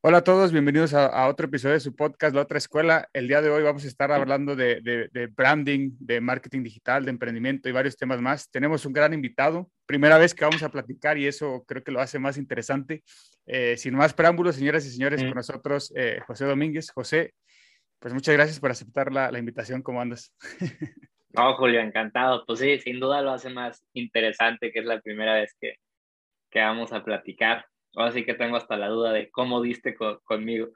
Hola a todos, bienvenidos a, a otro episodio de su podcast, La Otra Escuela. El día de hoy vamos a estar hablando de, de- de branding, de marketing digital, de emprendimiento y varios temas más. Tenemos un gran invitado, primera vez que vamos a platicar y eso creo que lo hace más interesante. Eh, sin más preámbulos, señoras y señores, con nosotros eh, José Domínguez. José, pues muchas gracias por aceptar la, la invitación. ¿Cómo andas? No, Julio, encantado. Pues sí, sin duda lo hace más interesante, que es la primera vez que, que vamos a platicar. Ahora sí que tengo hasta la duda de cómo diste co- conmigo.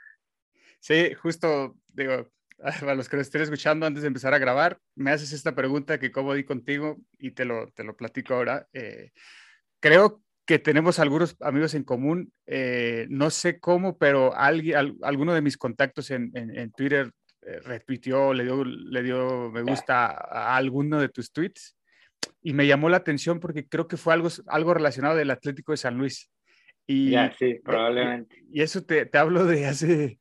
Sí, justo, digo, para los que lo estén escuchando antes de empezar a grabar, me haces esta pregunta que cómo di contigo y te lo, te lo platico ahora. Eh, creo que tenemos algunos amigos en común, eh, no sé cómo, pero alguien, al- alguno de mis contactos en, en- en Twitter eh, retuiteó, le dio, le dio me gusta a, a alguno de tus tweets y me llamó la atención porque creo que fue algo, algo relacionado del Atlético de San Luis. Y, Ya, sí, probablemente. y eso te, te hablo de hace,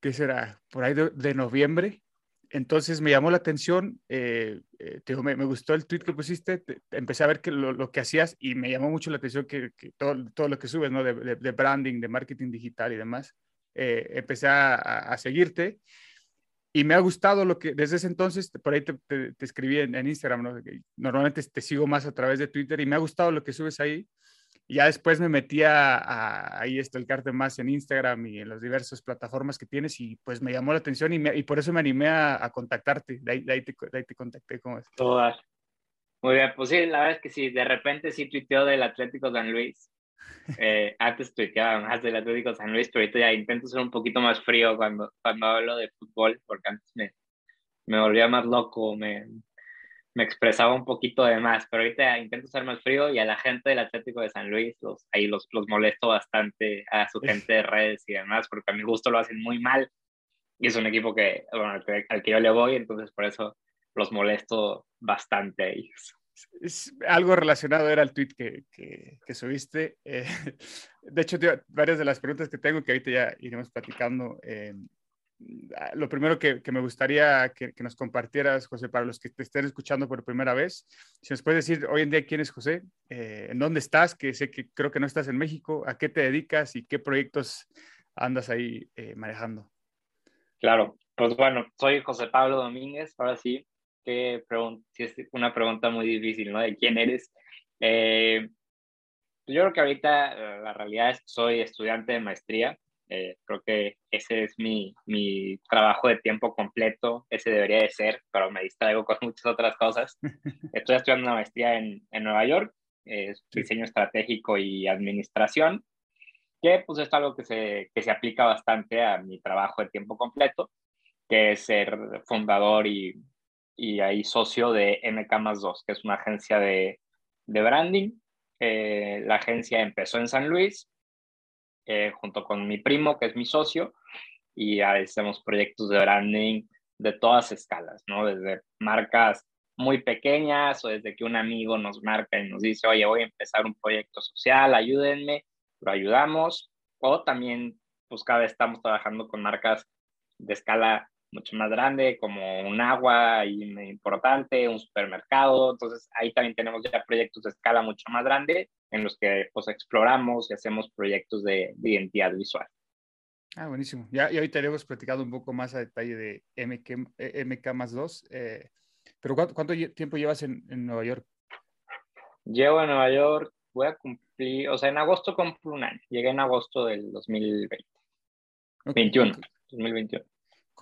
¿qué será? Por ahí de, de noviembre. Entonces me llamó la atención, eh, eh, te digo, me, me gustó el tweet que pusiste, te- te- empecé a ver que lo, lo que hacías y me llamó mucho la atención que, que todo, todo lo que subes, ¿no? De, de- de branding, de marketing digital y demás. Eh, empecé a, a- seguirte y me ha gustado lo que, desde ese entonces, por ahí te, te- te escribí en, en Instagram, ¿no? Normalmente te sigo más a través de Twitter y me ha gustado lo que subes ahí. Ya después me metí a, a ahí estalcarte más en Instagram y en las diversas plataformas que tienes y pues me llamó la atención y, me- y por eso me animé a, a contactarte. De ahí, de ahí te, de ahí te contacté. ¿cómo es? Todas. Muy bien, pues sí, la verdad es que sí, de repente sí tuiteó del Atlético San Luis. Eh, antes tuiteaba más del Atlético San Luis, pero ahorita ya intento ser un poquito más frío cuando, cuando hablo de fútbol, porque antes me, me volvía más loco, me, me expresaba un poquito de más, pero ahorita intento ser más frío y a la gente del Atlético de San Luis, los, ahí los, los molesto bastante a su gente de redes y demás, porque a mi gusto lo hacen muy mal y es un equipo que, bueno, al, que, al que yo le voy, entonces por eso los molesto bastante a ellos. Es algo relacionado era el tweet que, que, que subiste. Eh, de hecho, te- varias de las preguntas que tengo que ahorita ya iremos platicando. eh, lo primero que, me gustaría que, que nos compartieras, José, para los que te estén escuchando por primera vez, si nos puedes decir hoy en día quién es José, eh, en dónde estás, que sé que creo que no estás en México, a qué te dedicas y qué proyectos andas ahí eh, manejando. Claro, pues bueno, soy José Pablo Domínguez, ahora sí, que es una pregunta muy difícil, ¿no? ¿De quién eres? Eh, yo creo que ahorita eh, la realidad es que soy estudiante de maestría, eh, creo que ese es mi, mi trabajo de tiempo completo, ese debería de ser, pero me distraigo con muchas otras cosas. Estoy estudiando una maestría en, en Nueva York, es diseño estratégico y administración, que pues es algo que se, que se aplica bastante a mi trabajo de tiempo completo, que es ser fundador y, y ahí socio de MK más 2, que es una agencia de, de branding. Eh, la agencia empezó en San Luis, eh, junto con mi primo, que es mi socio, y hacemos proyectos de branding de todas escalas, ¿no? Desde marcas muy pequeñas o desde que un amigo nos marca y nos dice, oye, voy a empezar un proyecto social, ayúdenme, lo ayudamos. O también, pues cada vez estamos trabajando con marcas de escala mucho más grande, como un agua importante, un supermercado. Entonces ahí también tenemos ya proyectos de escala mucho más grande en los que pues exploramos y hacemos proyectos de, de identidad visual. Ah, buenísimo. Ya, y ahorita hemos platicado un poco más a detalle de MK, eh, MK más 2. eh, pero ¿cuánto, tiempo llevas en, en Nueva York? Llego a Nueva York, voy a cumplir, o sea, en agosto cumplo un año. Llegué en agosto del 2020, Ok, 21, con- 2021.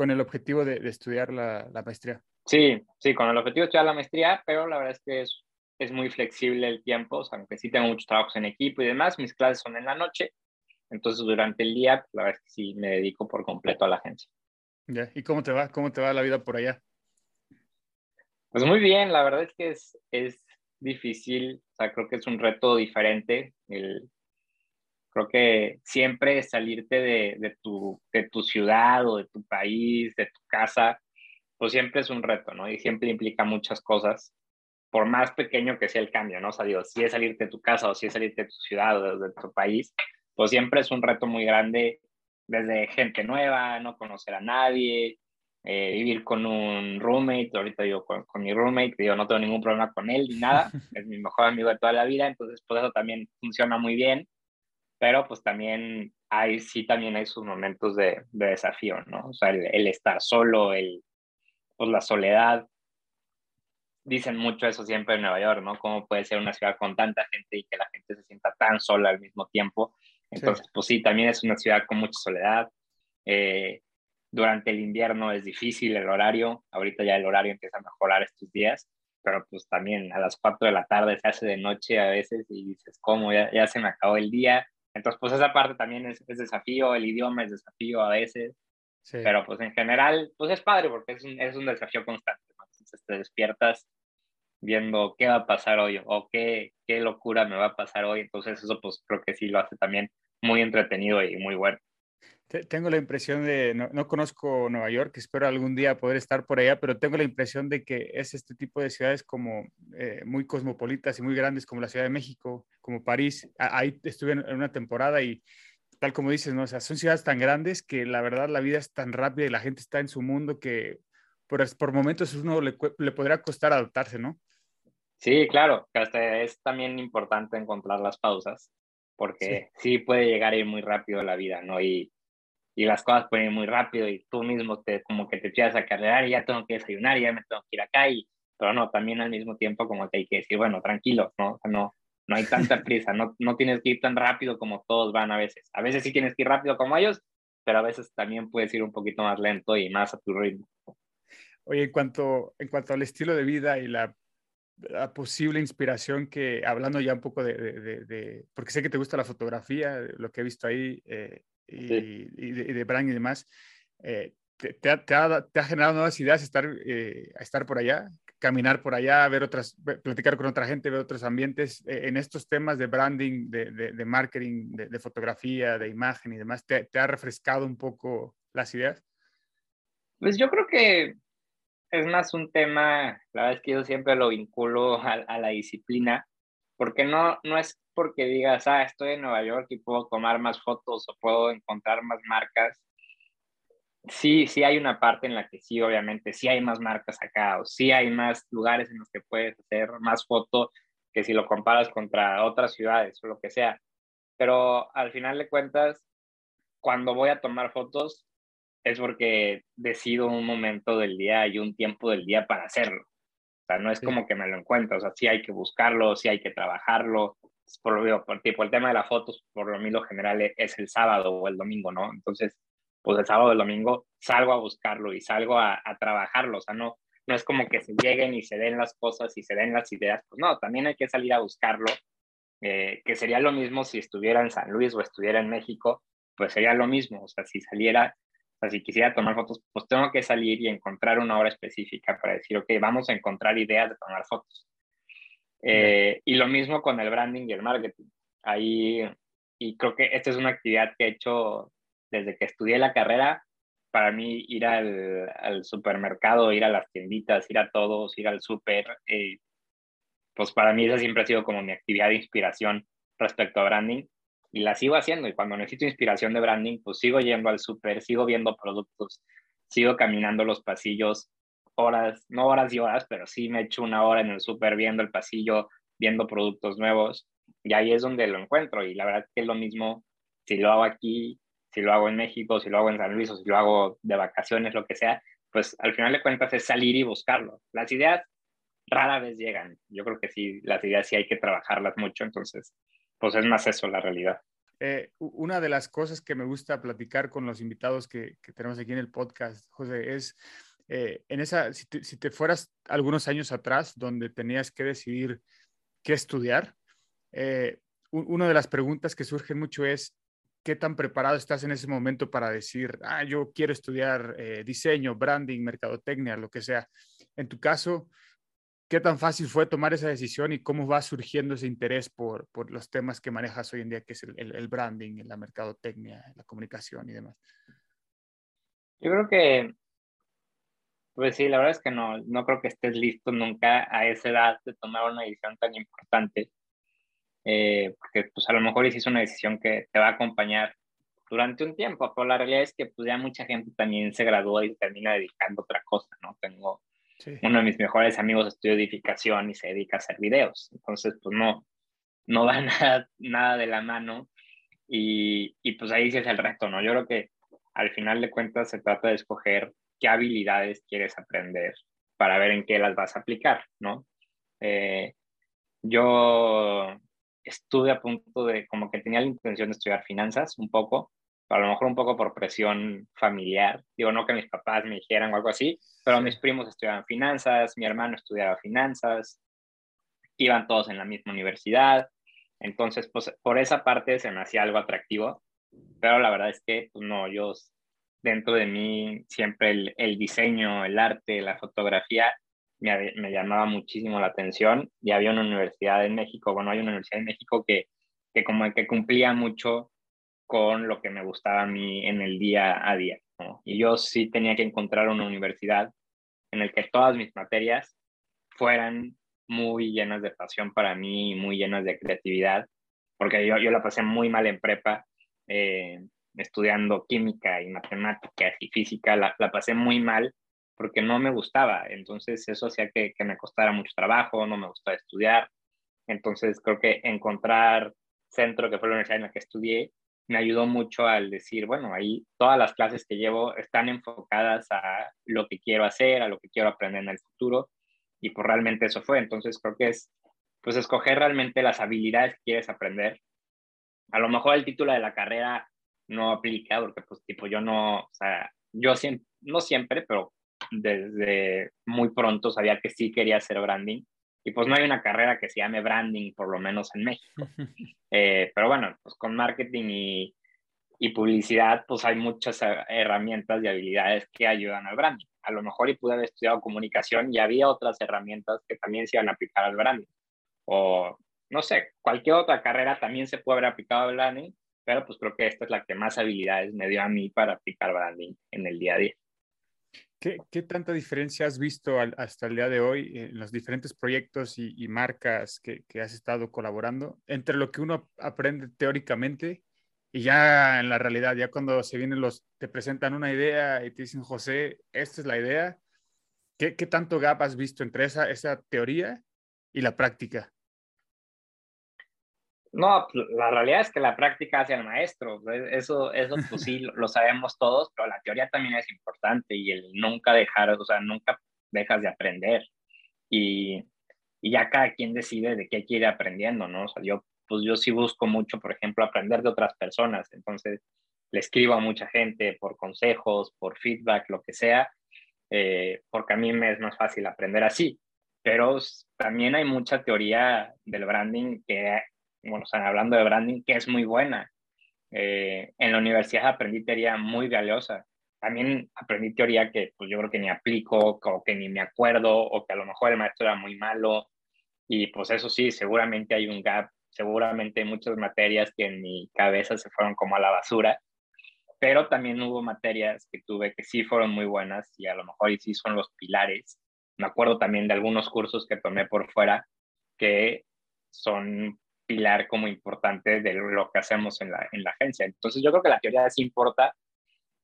Con el objetivo de, de estudiar la, la maestría. Sí, sí, con el objetivo de estudiar la maestría, pero la verdad es que es, es muy flexible el tiempo, o sea, aunque sí tengo muchos trabajos en equipo y demás, mis clases son en la noche, entonces durante el día, la verdad es que sí me dedico por completo a la agencia. Ya, ¿Y cómo te va? ¿Cómo te va la vida por allá? Pues muy bien, la verdad es que es, es difícil, o sea, creo que es un reto diferente el, Creo que siempre salirte de, de, tu, de tu ciudad o de tu país, de tu casa, pues siempre es un reto, ¿no? Y siempre implica muchas cosas, por más pequeño que sea el cambio, ¿no? O sea, digo, si es salirte de tu casa o si es salirte de tu ciudad o de tu país, pues siempre es un reto muy grande desde gente nueva, no conocer a nadie, eh, vivir con un roommate, ahorita yo con, mi roommate, yo no tengo ningún problema con él ni nada, es mi mejor amigo de toda la vida, entonces pues eso también funciona muy bien, pero pues también hay, sí también hay sus momentos de, de desafío, ¿no? O sea, el, estar solo, el, pues la soledad, dicen mucho eso siempre en Nueva York, ¿no? ¿Cómo puede ser una ciudad con tanta gente y que la gente se sienta tan sola al mismo tiempo? Entonces, pues sí, también es una ciudad con mucha soledad. Eh, durante el invierno es difícil el horario. Ahorita ya el horario empieza a mejorar estos días, pero pues también a las 4 de la tarde se hace de noche a veces y dices, ¿cómo? Ya, ya se me acabó el día. Entonces, pues esa parte también es, es desafío, el idioma es desafío a veces. Sí. Pero pues en general, pues es padre porque es un, es un desafío constante. Entonces te despiertas viendo qué va a pasar hoy o qué, qué locura me va a pasar hoy. Entonces eso pues creo que sí lo hace también muy entretenido y muy bueno. Tengo la impresión de, no, no, conozco Nueva York, espero algún día poder estar por allá, pero tengo la impresión de que es este tipo de ciudades como eh, muy cosmopolitas y muy grandes como la Ciudad de México, como París. Ahí estuve en una temporada y tal como dices, ¿no? O sea, son ciudades tan grandes que la verdad la vida es tan rápida y la gente está en su mundo que por, por momentos uno le, le podría costar adaptarse, ¿no? Sí, claro, hasta es también importante encontrar las pausas, porque sí. puede llegar a ir muy rápido la vida, ¿no? Y, y las cosas pueden ir muy rápido y tú mismo te, como que te empiezas a cargar y ya tengo que desayunar y ya me tengo que ir acá, y, pero no, también al mismo tiempo como que hay que decir, bueno, tranquilo, ¿no? O sea, no, no hay tanta prisa, no, no tienes que ir tan rápido como todos van a veces. A veces sí tienes que ir rápido como ellos, pero a veces también puedes ir un poquito más lento y más a tu ritmo. Oye, en cuanto, en cuanto al estilo de vida y la la posible inspiración que, hablando ya un poco de, de, de, porque sé que te gusta la fotografía, lo que he visto ahí, eh, y, sí. y, de, de brand y demás, eh, te, te, ha, te, ha, te, ha, generado nuevas ideas estar, eh, estar por allá, caminar por allá, ver otras, platicar con otra gente, ver otros ambientes, eh, en estos temas de branding, de, marketing, de, fotografía, de imagen y demás, ¿te, ¿te ha refrescado un poco las ideas? Pues yo creo que es más un tema, la verdad es que yo siempre lo vinculo a, a, la disciplina, porque no, no es porque digas, ah, estoy en Nueva York y puedo tomar más fotos o puedo encontrar más marcas. Sí, sí hay una parte en la que sí, obviamente, sí hay más marcas acá, o sí hay más lugares en los que puedes hacer más fotos que si lo comparas contra otras ciudades o lo que sea. Pero al final de cuentas, cuando voy a tomar fotos, es porque decido un momento del día y un tiempo del día para hacerlo. Sea, no es sí. como que me lo encuentro, o sea, sí hay que buscarlo, sí hay que trabajarlo. Por, lo por tipo, el tema de las fotos, por lo mismo general, es el sábado o el domingo, ¿no? Entonces, pues el sábado o el domingo salgo a buscarlo y salgo a, a trabajarlo. O sea, no, no es como que se lleguen y se den las cosas y se den las ideas. Pues no, también hay que salir a buscarlo, eh, que sería lo mismo si estuviera en San Luis o estuviera en México, pues sería lo mismo. O sea, si saliera o sea, si quisiera tomar fotos, pues tengo que salir y encontrar una hora específica para decir, ok, vamos a encontrar ideas de tomar fotos. Eh, y lo mismo con el branding y el marketing. Ahí, y creo que esta es una actividad que he hecho desde que estudié la carrera. Para mí, ir al, al supermercado, ir a las tienditas, ir a todos, ir al súper, eh, pues para mí esa siempre ha sido como mi actividad de inspiración respecto a branding y la sigo haciendo. Y cuando necesito inspiración de branding, pues sigo yendo al súper, sigo viendo productos, sigo caminando los pasillos horas, no horas y horas, pero sí me echo una hora en el súper viendo el pasillo, viendo productos nuevos. Y ahí es donde lo encuentro. Y la verdad que es lo mismo si lo hago aquí, si lo hago en México, si lo hago en San Luis o si lo hago de vacaciones, lo que sea, pues al final de cuentas es salir y buscarlo. Las ideas rara vez llegan. Yo creo que sí, las ideas sí hay que trabajarlas mucho, entonces pues es más eso la realidad. Eh, una de las cosas que me gusta platicar con los invitados que, tenemos aquí en el podcast, José, es eh, en esa, si te, si te, fueras algunos años atrás donde tenías que decidir qué estudiar, eh, una de las preguntas que surgen mucho es, ¿qué tan preparado estás en ese momento para decir, ah, yo quiero estudiar diseño, branding, mercadotecnia, lo que sea? En tu caso, ¿qué tan fácil fue tomar esa decisión y cómo va surgiendo ese interés por, por los temas que manejas hoy en día, que es el, el, el branding, la mercadotecnia, la comunicación y demás? Yo creo que, pues sí, la verdad es que no, no creo que estés listo nunca a esa edad de tomar una decisión tan importante, eh, porque pues a lo mejor hiciste una decisión que te va a acompañar durante un tiempo, pero la realidad es que pues ya mucha gente también se gradúa y termina dedicando otra cosa, ¿no? Tengo uno de mis mejores amigos estudió edificación y se dedica a hacer videos, entonces pues no, no va nada, nada de la mano y, y pues ahí sí es el reto, ¿no? Yo creo que al final de cuentas se trata de escoger qué habilidades quieres aprender para ver en qué las vas a aplicar, ¿no? Eh, yo estuve a punto de, como que tenía la intención de estudiar finanzas un poco, a lo mejor un poco por presión familiar, digo, no que mis papás me dijeran o algo así, pero mis primos estudiaban finanzas, mi hermano estudiaba finanzas, iban todos en la misma universidad, entonces, pues por esa parte se me hacía algo atractivo, pero la verdad es que pues, no, yo dentro de mí siempre el, el diseño, el arte, la fotografía me, me, llamaba muchísimo la atención. Y había una universidad en México, bueno, hay una universidad en México que, que como que cumplía mucho con lo que me gustaba a mí en el día a día. Y yo sí tenía que encontrar una universidad en la que todas mis materias fueran muy llenas de pasión para mí y muy llenas de creatividad, porque yo, yo la pasé muy mal en prepa, eh, estudiando química y matemáticas y física, la, la, pasé muy mal porque no me gustaba, entonces eso hacía que, que me costara mucho trabajo, no me gustaba estudiar, entonces creo que encontrar centro, que fue la universidad en la que estudié, me ayudó mucho al decir, bueno, ahí todas las clases que llevo están enfocadas a lo que quiero hacer, a lo que quiero aprender en el futuro, y pues realmente eso fue. Entonces creo que es, pues escoger realmente las habilidades que quieres aprender. A lo mejor el título de la carrera no aplica, porque pues tipo yo no, o sea, yo no siempre, pero desde muy pronto sabía que sí quería hacer branding y pues no hay una carrera que se llame branding, por lo menos en México. Eh, pero bueno, pues con marketing y, y, publicidad, pues hay muchas herramientas y habilidades que ayudan al branding. A lo mejor y pude haber estudiado comunicación y había otras herramientas que también se iban a aplicar al branding. O no sé, cualquier otra carrera también se puede haber aplicado al branding, pero pues creo que esta es la que más habilidades me dio a mí para aplicar branding en el día a día. ¿Qué, ¿Qué, tanta diferencia has visto hasta el día de hoy en los diferentes proyectos y, y marcas que, que, has estado colaborando entre lo que uno aprende teóricamente y ya en la realidad, ya cuando se vienen los, te presentan una idea y te dicen, José, esta es la idea, ¿qué, qué tanto gap has visto entre esa, esa teoría y la práctica? No, la realidad es que la práctica hace al maestro. Eso, eso pues sí, lo sabemos todos, pero la teoría también es importante y el nunca dejar, o sea, nunca dejas de aprender. Y, y ya cada quien decide de qué quiere aprendiendo, ¿no? O sea, yo, pues yo sí busco mucho, por ejemplo, aprender de otras personas. Entonces, le escribo a mucha gente por consejos, por feedback, lo que sea, eh, porque a mí me es más fácil aprender así. Pero también hay mucha teoría del branding que bueno, o sea, hablando de branding, que es muy buena. Eh, en la universidad aprendí teoría muy valiosa. También aprendí teoría que pues yo creo que ni aplico, o que ni me acuerdo, o que a lo mejor el maestro era muy malo. Y pues eso sí, seguramente hay un gap, seguramente hay muchas materias que en mi cabeza se fueron como a la basura, pero también hubo materias que tuve que sí fueron muy buenas y a lo mejor y sí son los pilares. Me acuerdo también de algunos cursos que tomé por fuera que son pilar como importante de lo que hacemos en la, en la agencia. Entonces yo creo que la teoría sí importa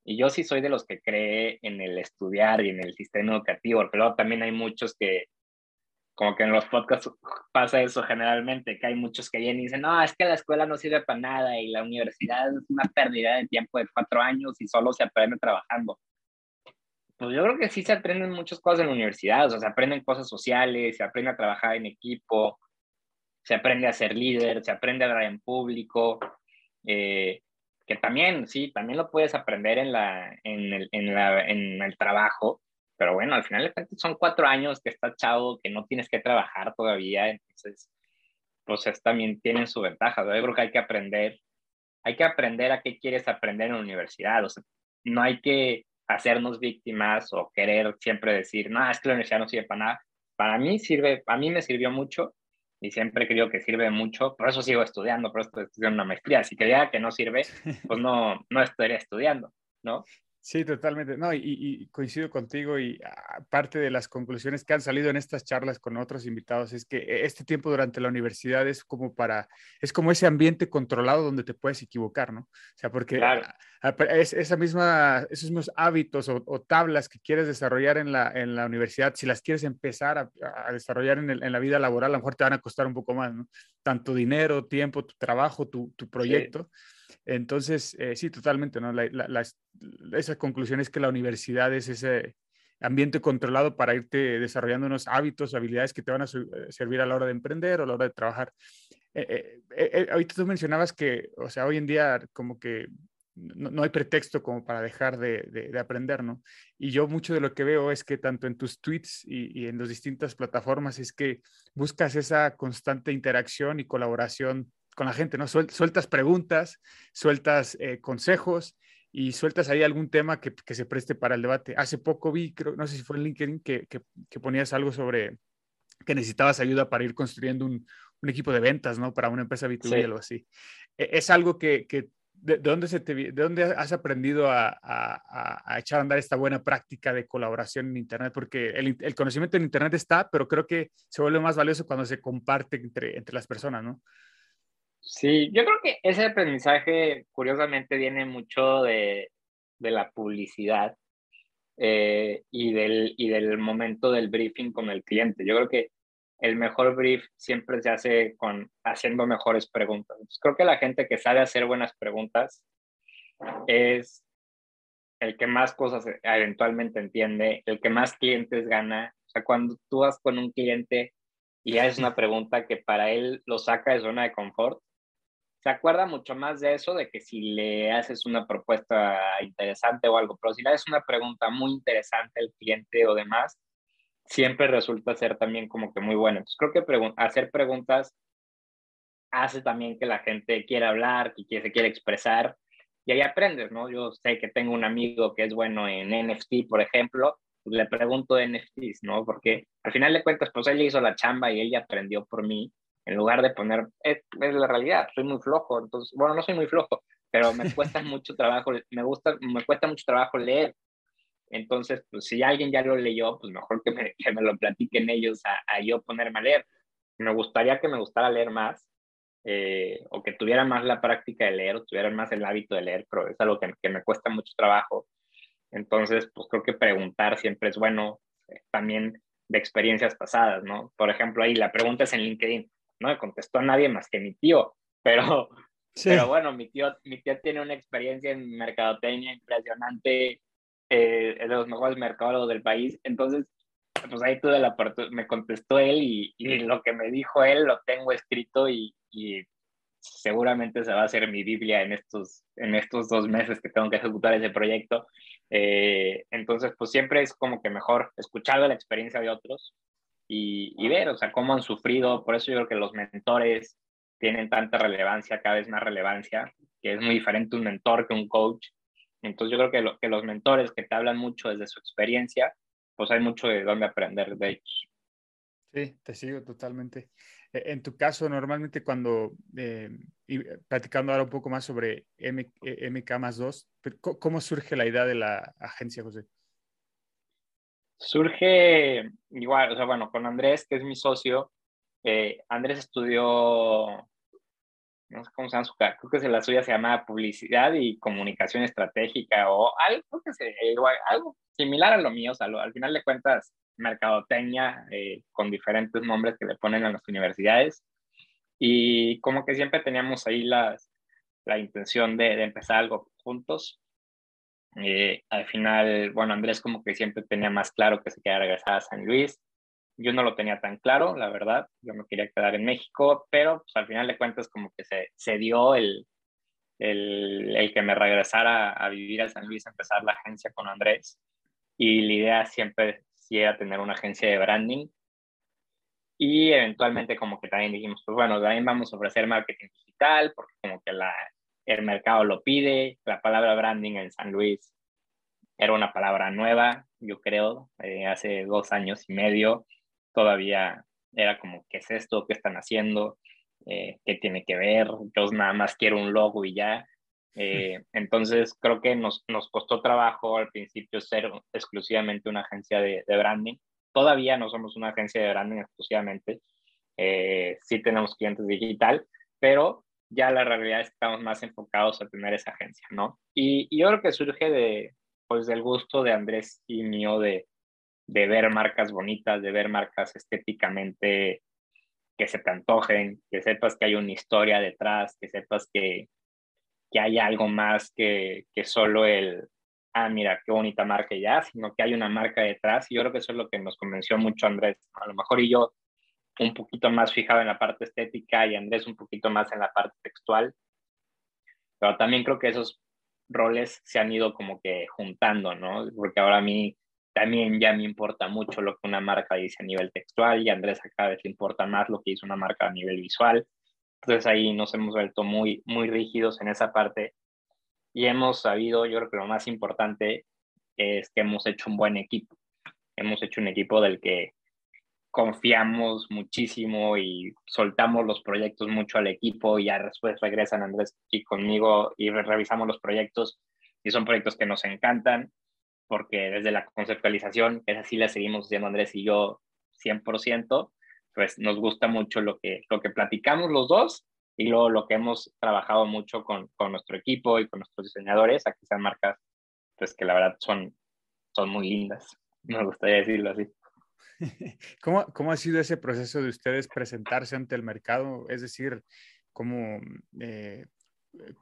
y yo sí soy de los que cree en el estudiar y en el sistema educativo, pero luego también hay muchos que, como que en los podcasts pasa eso generalmente, que hay muchos que vienen y dicen, no, es que la escuela no sirve para nada y la universidad es una pérdida de tiempo de cuatro años y solo se aprende trabajando. Pues yo creo que sí se aprenden muchas cosas en la universidad, o sea, se aprenden cosas sociales, se aprende a trabajar en equipo, se aprende a ser líder, se aprende a hablar en público, eh, que también, sí, también lo puedes aprender en, la, en, el, en, la, en el trabajo, pero bueno, al final son cuatro años que estás chavo, que no tienes que trabajar todavía, entonces, pues es, también tienen su ventaja. Yo creo que hay que aprender, hay que aprender a qué quieres aprender en la universidad, o sea, no hay que hacernos víctimas o querer siempre decir, no, es que la universidad no sirve para nada, para mí sirve, a mí me sirvió mucho y siempre creo que sirve mucho, por eso sigo estudiando, por eso estoy estudiando una maestría. Si creía que no sirve, pues no, no estaría estudiando, ¿no? Sí, totalmente. No, y, coincido contigo y ah, parte de las conclusiones que han salido en estas charlas con otros invitados es que e, este tiempo durante la universidad es como para, es como ese ambiente controlado donde te puedes equivocar, ¿no? O sea, porque es, esa misma, esos mismos hábitos o, tablas que quieres desarrollar en la, en la universidad, si las quieres empezar a, desarrollar en, en, la vida laboral, a lo mejor te van a costar un poco más, ¿no? Tanto dinero, tiempo, tu trabajo, tu, tu proyecto. Entonces, eh, sí, totalmente, ¿no? esa conclusión es que la universidad es ese ambiente controlado para irte desarrollando unos hábitos, habilidades que te van a eh, servir a la hora de emprender o a la hora de trabajar. Eh, ahorita tú mencionabas que, o sea, hoy en día como que no, hay pretexto como para dejar de, aprender, ¿no? Y yo mucho de lo que veo es que tanto en tus tweets y, y en las distintas plataformas es que buscas esa constante interacción y colaboración con la gente, ¿no? sueltas preguntas, sueltas eh, consejos y sueltas ahí algún tema que, que, se preste para el debate. Hace poco vi, creo, no sé si fue en LinkedIn, que, que, ponías algo sobre que necesitabas ayuda para ir construyendo un, un equipo de ventas, ¿no? Para una empresa B2B o algo así. E, ¿Es algo que, de, dónde se te, ¿De dónde has aprendido a, a, a, echar a andar esta buena práctica de colaboración en Internet? Porque el, el, conocimiento en Internet está, pero creo que se vuelve más valioso cuando se comparte entre, entre las personas, ¿no? Sí, yo creo que ese aprendizaje curiosamente viene mucho de, de la publicidad eh, y, del, y del momento del briefing con el cliente. Yo creo que el mejor brief siempre se hace con haciendo mejores preguntas. creo que la gente que sabe hacer buenas preguntas es el que más cosas eventualmente entiende, el que más clientes gana. O sea, cuando tú vas con un cliente y haces una pregunta que para él lo saca de zona de confort, se acuerda mucho más de eso de que si le haces una propuesta interesante o algo, pero si le haces una pregunta muy interesante al cliente o demás, siempre resulta ser también como que muy bueno. Entonces creo que hacer preguntas hace también que la gente quiera hablar, que se quiera expresar y ahí aprendes, ¿no? Yo sé que tengo un amigo que es bueno en NFT, por ejemplo, pues le pregunto de NFTs, ¿no? Porque al final de cuentas, pues él hizo la chamba y ella aprendió por mí en lugar de poner, es, la realidad, soy muy flojo, entonces, bueno, no soy muy flojo, pero me cuesta mucho trabajo, me gusta, me cuesta mucho trabajo leer. Entonces, pues si alguien ya lo leyó, pues mejor que me, que me lo platiquen ellos a, a, yo ponerme a leer. Me gustaría que me gustara leer más, eh, o que tuvieran más la práctica de leer, o tuvieran más el hábito de leer, pero es algo que, que me cuesta mucho trabajo. Entonces, pues creo que preguntar siempre es bueno, eh, también de experiencias pasadas, ¿no? Por ejemplo, ahí la pregunta es en LinkedIn no me contestó a nadie más que mi tío, pero, pero bueno, mi tío, mi tío tiene una experiencia en mercadotecnia impresionante, eh, es de los mejores mercados del país, entonces, pues ahí tuve la me contestó él y, y, lo que me dijo él lo tengo escrito y, y seguramente se va a hacer mi Biblia en estos, en estos dos meses que tengo que ejecutar ese proyecto. Eh, entonces, pues siempre es como que mejor escuchar la experiencia de otros y, ver, o sea, cómo han sufrido. Por eso yo creo que los mentores tienen tanta relevancia, cada vez más relevancia, que es muy diferente un mentor que un coach. Entonces yo creo que, lo, que los mentores que te hablan mucho desde su experiencia, pues hay mucho de dónde aprender de ellos. Sí, te sigo totalmente. E, en tu caso, normalmente cuando, eh, y platicando ahora un poco más sobre MK e, más 2, ¿cómo surge la idea de la agencia, José? Surge igual, o sea, bueno, con Andrés, que es mi socio, eh, Andrés estudió, no sé cómo se llama su creo que la suya se llama Publicidad y Comunicación Estratégica o algo, que igual, algo similar a lo mío, o sea, al final de cuentas, mercadotecnia eh, con diferentes nombres que le ponen a las universidades. Y como que siempre teníamos ahí las, la intención de, de empezar algo juntos eh, al final, bueno, Andrés como que siempre tenía más claro que se quería regresar a San Luis. Yo no lo tenía tan claro, la verdad. Yo me quería quedar en México, pero pues, al final de cuentas como que se, se dio el, el, el, que me regresara a vivir a San Luis, a empezar la agencia con Andrés. Y la idea siempre sí era tener una agencia de branding. Y eventualmente como que también dijimos, pues bueno, también vamos a ofrecer marketing digital, porque como que la, el mercado lo pide, la palabra branding en San Luis era una palabra nueva, yo creo, eh, hace dos años y medio. todavía era como, ¿qué es esto? ¿Qué están haciendo? Eh, ¿Qué tiene que ver? Yo nada más quiero un logo y ya. Eh, entonces, creo que nos, nos costó trabajo al principio ser exclusivamente una agencia de, de branding. Todavía no somos una agencia de branding exclusivamente. Eh, sí tenemos clientes digital, pero ya la realidad es que estamos más enfocados a tener esa agencia, ¿no? Y, y yo creo que surge de, pues, del gusto de Andrés y mío de, de ver marcas bonitas, de ver marcas estéticamente que se te antojen, que sepas que hay una historia detrás, que sepas que, que hay algo más que, que solo el, ah, mira, qué bonita marca ya, sino que hay una marca detrás. Y yo creo que eso es lo que nos convenció mucho Andrés. A lo mejor y yo un poquito más fijado en la parte estética y Andrés un poquito más en la parte textual. Pero también creo que esos roles se han ido como que juntando, ¿no? Porque ahora a mí también ya me importa mucho lo que una marca dice a nivel textual y a Andrés cada vez le importa más lo que dice una marca a nivel visual. Entonces ahí nos hemos vuelto muy, muy rígidos en esa parte y hemos sabido, yo creo que lo más importante es que hemos hecho un buen equipo. Hemos hecho un equipo del que confiamos muchísimo y soltamos los proyectos mucho al equipo y ya después regresan Andrés y conmigo y revisamos los proyectos y son proyectos que nos encantan porque desde la conceptualización, es así la seguimos haciendo Andrés y yo 100%, pues nos gusta mucho lo que, lo que platicamos los dos y luego lo que hemos trabajado mucho con, con nuestro equipo y con nuestros diseñadores, aquí sean marcas pues que la verdad son, son muy lindas, me gustaría decirlo así. ¿Cómo, ¿Cómo ha sido ese proceso de ustedes presentarse ante el mercado? Es decir, ¿cómo, eh,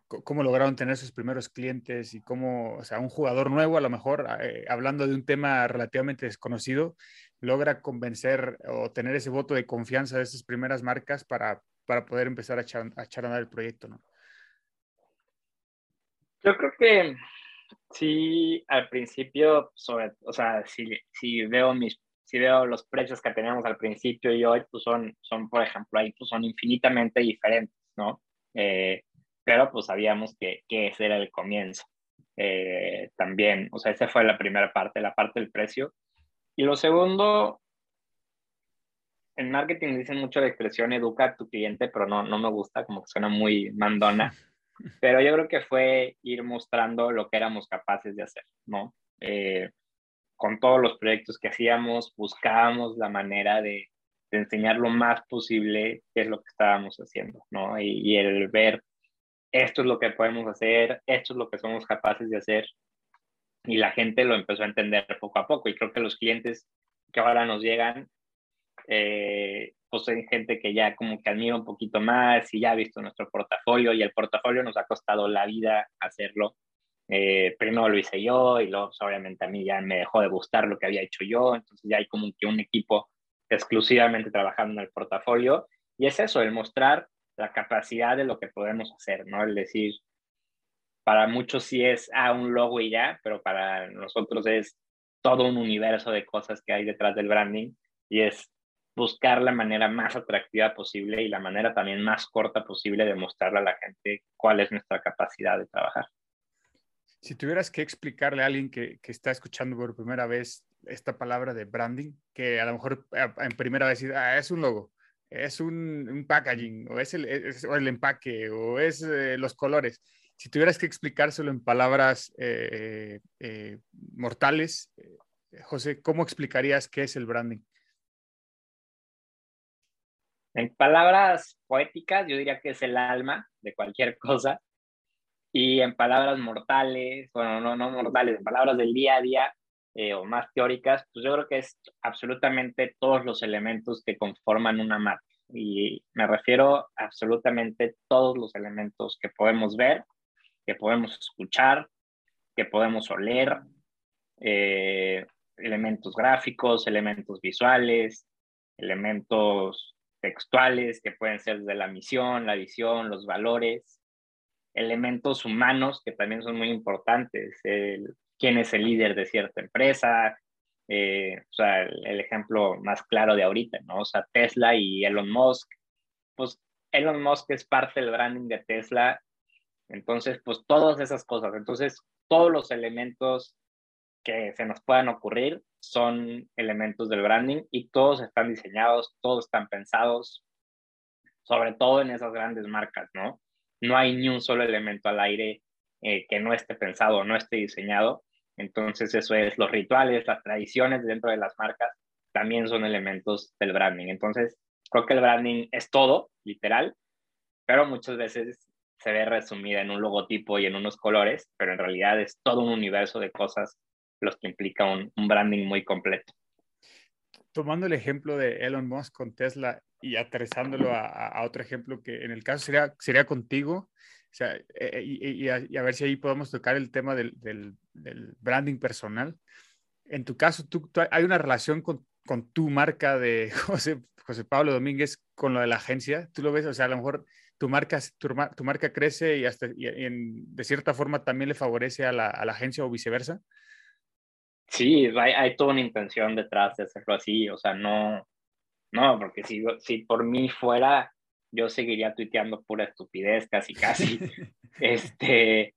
cómo lograron tener sus primeros clientes y cómo, o sea, un jugador nuevo, a lo mejor, eh, hablando de un tema relativamente desconocido, logra convencer o tener ese voto de confianza de esas primeras marcas para, para poder empezar a echar, a echar a andar el proyecto, ¿no? Yo creo que sí, al principio, sobre, o sea, si, si veo mis si veo los precios que teníamos al principio y hoy, pues son, son por ejemplo, ahí pues son infinitamente diferentes, ¿no? Eh, pero pues sabíamos que, que, ese era el comienzo. Eh, también, o sea, esa fue la primera parte, la parte del precio. Y lo segundo, en marketing dicen mucho la expresión educa a tu cliente, pero no, no me gusta, como que suena muy mandona. Pero yo creo que fue ir mostrando lo que éramos capaces de hacer, ¿no? Eh, con todos los proyectos que hacíamos, buscábamos la manera de, enseñar lo más posible qué es lo que estábamos haciendo, ¿no? Y, y, el ver esto es lo que podemos hacer, esto es lo que somos capaces de hacer. Y la gente lo empezó a entender poco a poco. Y creo que los clientes que ahora nos llegan, eh, pues hay gente que ya como que admira un poquito más y ya ha visto nuestro portafolio y el portafolio nos ha costado la vida hacerlo. Eh, primero lo hice yo y luego pues, obviamente a mí ya me dejó de gustar lo que había hecho yo, entonces ya hay como que un equipo exclusivamente trabajando en el portafolio y es eso, el mostrar la capacidad de lo que podemos hacer, ¿no? El decir, para muchos sí es ah, un logo y ya, pero para nosotros es todo un universo de cosas que hay detrás del branding y es buscar la manera más atractiva posible y la manera también más corta posible de mostrarle a la gente cuál es nuestra capacidad de trabajar. Si tuvieras que explicarle a alguien que, que está escuchando por primera vez esta palabra de branding, que a lo mejor en primera vez ah, es un logo, es un, packaging, o es el, el, empaque, o es eh, los colores. Si tuvieras que explicárselo en palabras eh, eh, mortales, José, ¿cómo explicarías qué es el branding? En palabras poéticas, yo diría que es el alma de cualquier cosa. Y en palabras mortales, bueno, no, no mortales, en palabras del día a día eh, o más teóricas, pues yo creo que es absolutamente todos los elementos que conforman una marca. Y me refiero a absolutamente todos los elementos que podemos ver, que podemos escuchar, que podemos oler, eh, elementos gráficos, elementos visuales, elementos textuales que pueden ser de la misión, la visión, los valores, elementos humanos que también son muy importantes, el, quién es el líder de cierta empresa, eh, o sea, el, el, ejemplo más claro de ahorita, ¿no? O sea, Tesla y Elon Musk, pues Elon Musk es parte del branding de Tesla, entonces, pues todas esas cosas, entonces todos los elementos que se nos puedan ocurrir son elementos del branding y todos están diseñados, todos están pensados, sobre todo en esas grandes marcas, ¿no? No hay ni un solo elemento al aire eh, que no esté pensado, no esté diseñado. Entonces eso es los rituales, las tradiciones dentro de las marcas también son elementos del branding. Entonces creo que el branding es todo, literal, pero muchas veces se ve resumida en un logotipo y en unos colores, pero en realidad es todo un universo de cosas los que implica un, branding muy completo. Tomando el ejemplo de Elon Musk con Tesla y aterrizándolo a, otro ejemplo que en el caso sería, sería contigo, o sea, eh, eh, y, a, ver si ahí podemos tocar el tema del, branding personal. En tu caso, tú, hay una relación con, tu marca de José, José Pablo Domínguez con lo de la agencia. Tú lo ves, o sea, a lo mejor tu marca, tu, marca crece y, hasta, de cierta forma también le favorece a la agencia o viceversa. Sí, hay, hay, toda una intención detrás de hacerlo así, o sea, no, no, porque si, si por mí fuera, yo seguiría tuiteando pura estupidez casi, casi. este,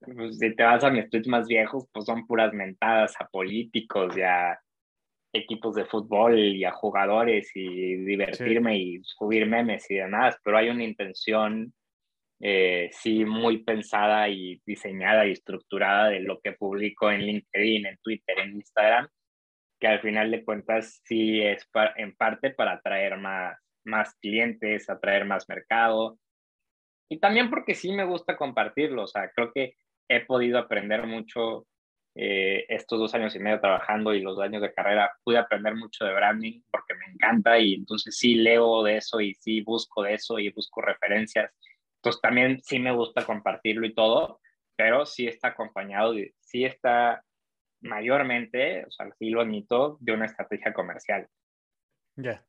pues, si te vas a mis tweets más viejos, pues son puras mentadas a políticos y a equipos de fútbol y a jugadores y divertirme y subir memes y demás, pero hay una intención eh, sí muy pensada y diseñada y estructurada de lo que publico en LinkedIn, en Twitter, en Instagram, que al final de cuentas sí es en parte para atraer más, más clientes, atraer más mercado. Y también porque sí me gusta compartirlo, o sea, creo que he podido aprender mucho eh, estos dos años y medio trabajando y los años de carrera, pude aprender mucho de branding porque me encanta y entonces sí leo de eso y sí busco de eso y busco referencias. Entonces también sí me gusta compartirlo y todo, pero sí está acompañado, sí está mayormente, o sea, sí lo admito, de una estrategia comercial. Ya.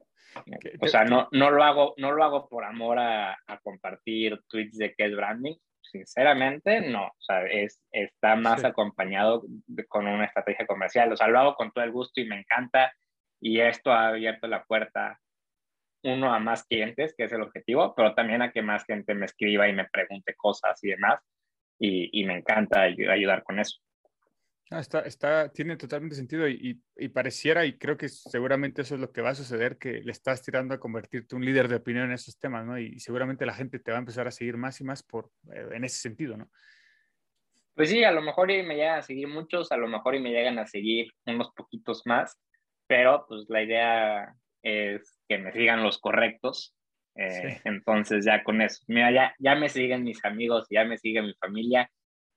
O sea, no, no, lo hago, no lo hago por amor a, a, compartir tweets de qué es branding. Sinceramente, no. O sea, es, está más acompañado con una estrategia comercial. O sea, lo hago con todo el gusto y me encanta. Y esto ha abierto la puerta, uno, a más clientes, que es el objetivo, pero también a que más gente me escriba y me pregunte cosas y demás. Y, y me encanta ayudar con eso. Ah, está, está, tiene totalmente sentido y, y, pareciera, y creo que seguramente eso es lo que va a suceder, que le estás tirando a convertirte un líder de opinión en esos temas, ¿no? Y, seguramente la gente te va a empezar a seguir más y más por, eh, en ese sentido, ¿no? Pues sí, a lo mejor y me llegan a seguir muchos, a lo mejor y me llegan a seguir unos poquitos más, pero pues la idea es que me sigan los correctos. Eh, entonces ya con eso, mira, ya, ya me siguen mis amigos, ya me sigue mi familia,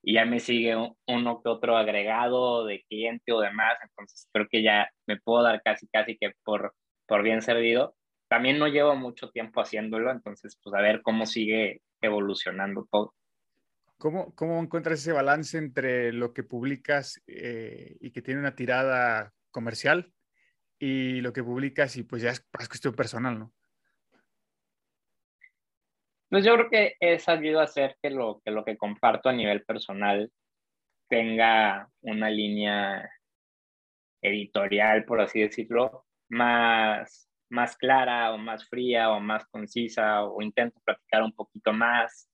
y ya me sigue uno que otro agregado de cliente o demás, entonces creo que ya me puedo dar casi, casi que por, por bien servido. También no llevo mucho tiempo haciéndolo, entonces pues a ver cómo sigue evolucionando todo. ¿Cómo, cómo encuentras ese balance entre lo que publicas eh, y que tiene una tirada comercial y lo que publicas y pues ya es, es cuestión personal, ¿no? Pues yo creo que he sabido hacer que lo, que lo que comparto a nivel personal tenga una línea editorial, por así decirlo, más, más clara o más fría o más concisa o intento platicar un poquito más,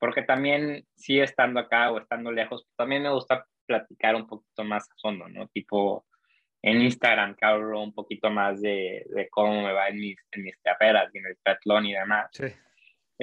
porque también sí estando acá o estando lejos, también me gusta platicar un poquito más a fondo, ¿no? Tipo en Instagram que hablo un poquito más de, de cómo me va en mis, en mis carreras y en el triatlón y demás. Sí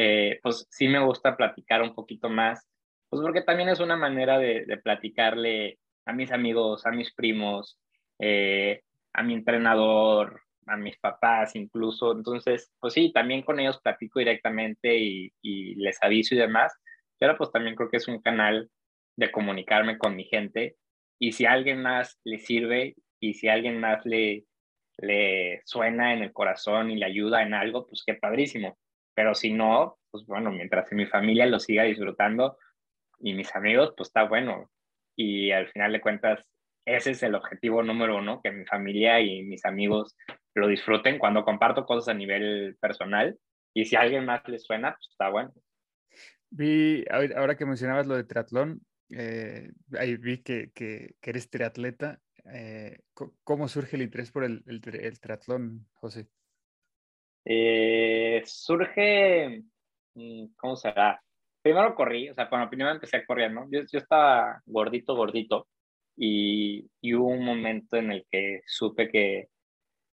eh, pues sí me gusta platicar un poquito más, pues porque también es una manera de, platicarle a mis amigos, a mis primos, eh, a mi entrenador, a mis papás incluso. Entonces, pues sí, también con ellos platico directamente y, les aviso y demás. Pero pues también creo que es un canal de comunicarme con mi gente. Y si a alguien más le sirve y si alguien más le, le suena en el corazón y le ayuda en algo, pues qué padrísimo. Pero si no, pues bueno, mientras mi familia lo siga disfrutando y mis amigos, pues está bueno. Y al final de cuentas, ese es el objetivo número uno, que mi familia y mis amigos lo disfruten cuando comparto cosas a nivel personal. Y si a alguien más le suena, pues está bueno. Vi, ahora que mencionabas lo de triatlón, eh, ahí vi que, que, eres triatleta. Eh, ¿Cómo surge el interés por el, el, el triatlón, José? Eh, surge, mm, ¿cómo será? Primero corrí, o sea, cuando primero empecé a correr, ¿no? Yo, yo estaba gordito, gordito, y y hubo un momento en el que supe que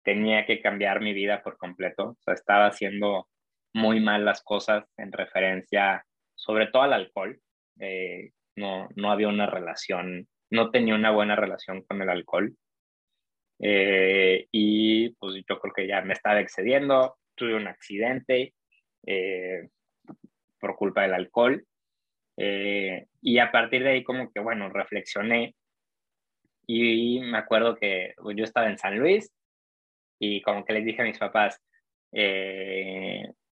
tenía que cambiar mi vida por completo. O sea, estaba haciendo muy mal las cosas en referencia sobre todo al alcohol. Eh, no, no había una relación, no tenía una buena relación con el alcohol. Eh, y pues yo creo que ya me estaba excediendo, tuve un accidente eh, por culpa del alcohol. y a partir de ahí como que, bueno, reflexioné y me acuerdo que pues, yo estaba en San Luis y como que les dije a mis papás,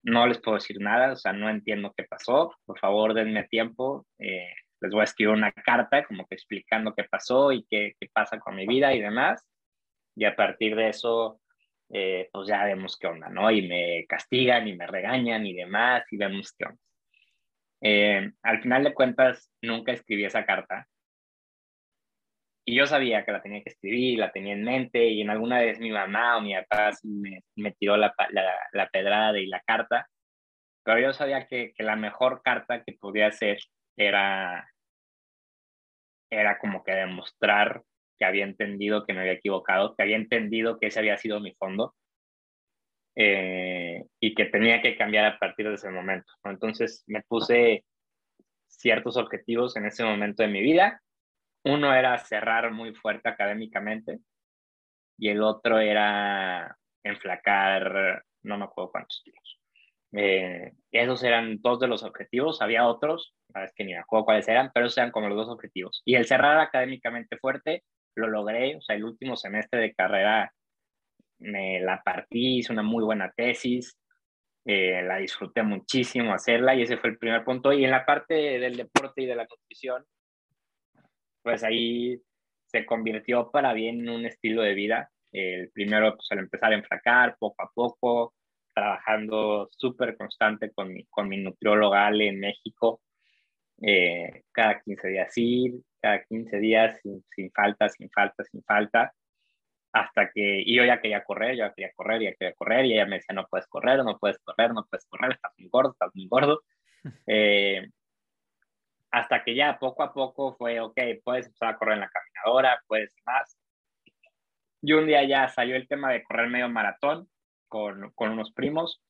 no les puedo decir nada, o sea, no entiendo qué pasó, por favor denme tiempo, eh, les voy a escribir una carta como que explicando qué pasó y qué, qué pasa con mi vida y demás, y a partir de eso, eh, pues ya vemos qué onda, ¿no? Y me castigan y me regañan y demás, y vemos qué onda. Eh, al final de cuentas, nunca escribí esa carta, y yo sabía que la tenía que escribir, la tenía en mente, y en alguna vez mi mamá o mi papá me, me tiró la, la, la, pedrada y la carta, pero yo sabía que, que, la mejor carta que podía hacer era, era como que demostrar que había entendido que me había equivocado, que había entendido que ese había sido mi fondo eh, y que tenía que cambiar a partir de ese momento. Entonces me puse ciertos objetivos en ese momento de mi vida uno era cerrar muy fuerte académicamente y el otro era enflacar, no me acuerdo cuántos kilos. Eh, esos eran dos de los objetivos, había otros, la verdad que ni me acuerdo cuáles eran, pero esos eran como los dos objetivos. Y el cerrar académicamente fuerte, lo logré, o sea, el último semestre de carrera me la partí, hice una muy buena tesis, eh, la disfruté muchísimo hacerla y ese fue el primer punto. Y en la parte del deporte y de la nutrición, pues ahí se convirtió para bien en un estilo de vida. El primero, pues al empezar a enfracar poco a poco, trabajando súper constante con mi, con mi nutrióloga Ale en México, eh, cada 15 días ir, cada 15 días sin, sin, falta, sin falta, sin falta, hasta que, y yo ya quería correr, yo ya quería correr, ya quería correr, y ella me decía, no puedes correr, no puedes correr, no puedes correr, estás muy gordo, estás muy gordo. Eh, hasta que ya poco a poco fue, ok, puedes empezar a correr en la caminadora, puedes más. Y un día ya salió el tema de correr medio maratón con, con unos primos.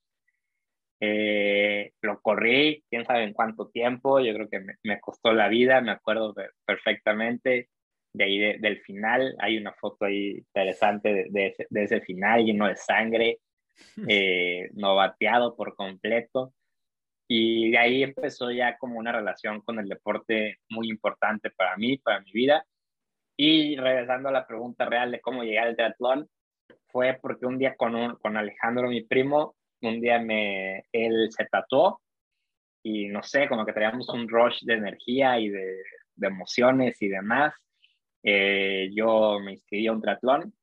Eh, lo corrí, quién sabe en cuánto tiempo, yo creo que me, me costó la vida, me acuerdo perfectamente de ahí del final, hay una foto ahí interesante de, de, ese, final lleno de sangre, eh, no bateado por completo. Y de ahí empezó ya como una relación con el deporte muy importante para mí, para mi vida. Y regresando a la pregunta real de cómo llegar al triatlón, fue porque un día con, un, con Alejandro, mi primo, un día me, él se tatuó y no sé, como que traíamos un rush de energía y de, de emociones y demás. Eh, yo me inscribí a un triatlón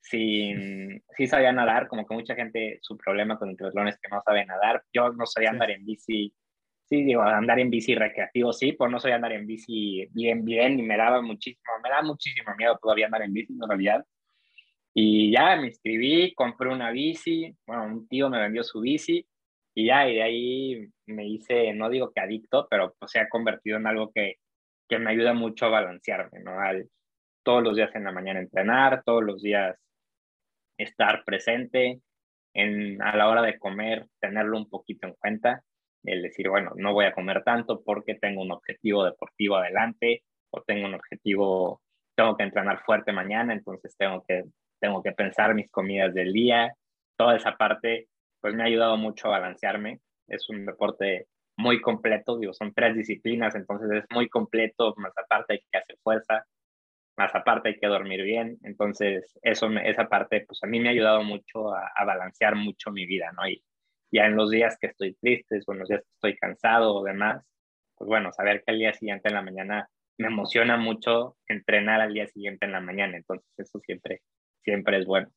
sin, sí sabía nadar, como que mucha gente, su problema con el triatlón es que no sabe nadar. Yo no sabía andar en bici, sí, digo, andar en bici recreativo, sí, pues no sabía andar en bici bien, bien, y me daba muchísimo, me da muchísimo miedo todavía andar en bici, en realidad. Y ya me inscribí, compré una bici, bueno, un tío me vendió su bici, y ya, y de ahí me hice, no digo que adicto, pero pues, se ha convertido en algo que, que me ayuda mucho a balancearme, ¿no? Al, todos los días en la mañana entrenar, todos los días estar presente, en, a la hora de comer, tenerlo un poquito en cuenta, el decir, bueno, no voy a comer tanto porque tengo un objetivo deportivo adelante o tengo un objetivo, tengo que entrenar fuerte mañana, entonces tengo que, tengo que pensar mis comidas del día, toda esa parte, pues me ha ayudado mucho a balancearme. Es un deporte muy completo, digo, son tres disciplinas, entonces es muy completo, más aparte hay que hacer fuerza, más aparte hay que dormir bien, entonces eso, esa parte, pues a mí me ha ayudado mucho a, a, balancear mucho mi vida, ¿no? Y ya en los días que estoy triste, o en los días que estoy cansado o demás, pues bueno, saber que al día siguiente en la mañana me emociona mucho entrenar al día siguiente en la mañana, entonces eso siempre, siempre es bueno.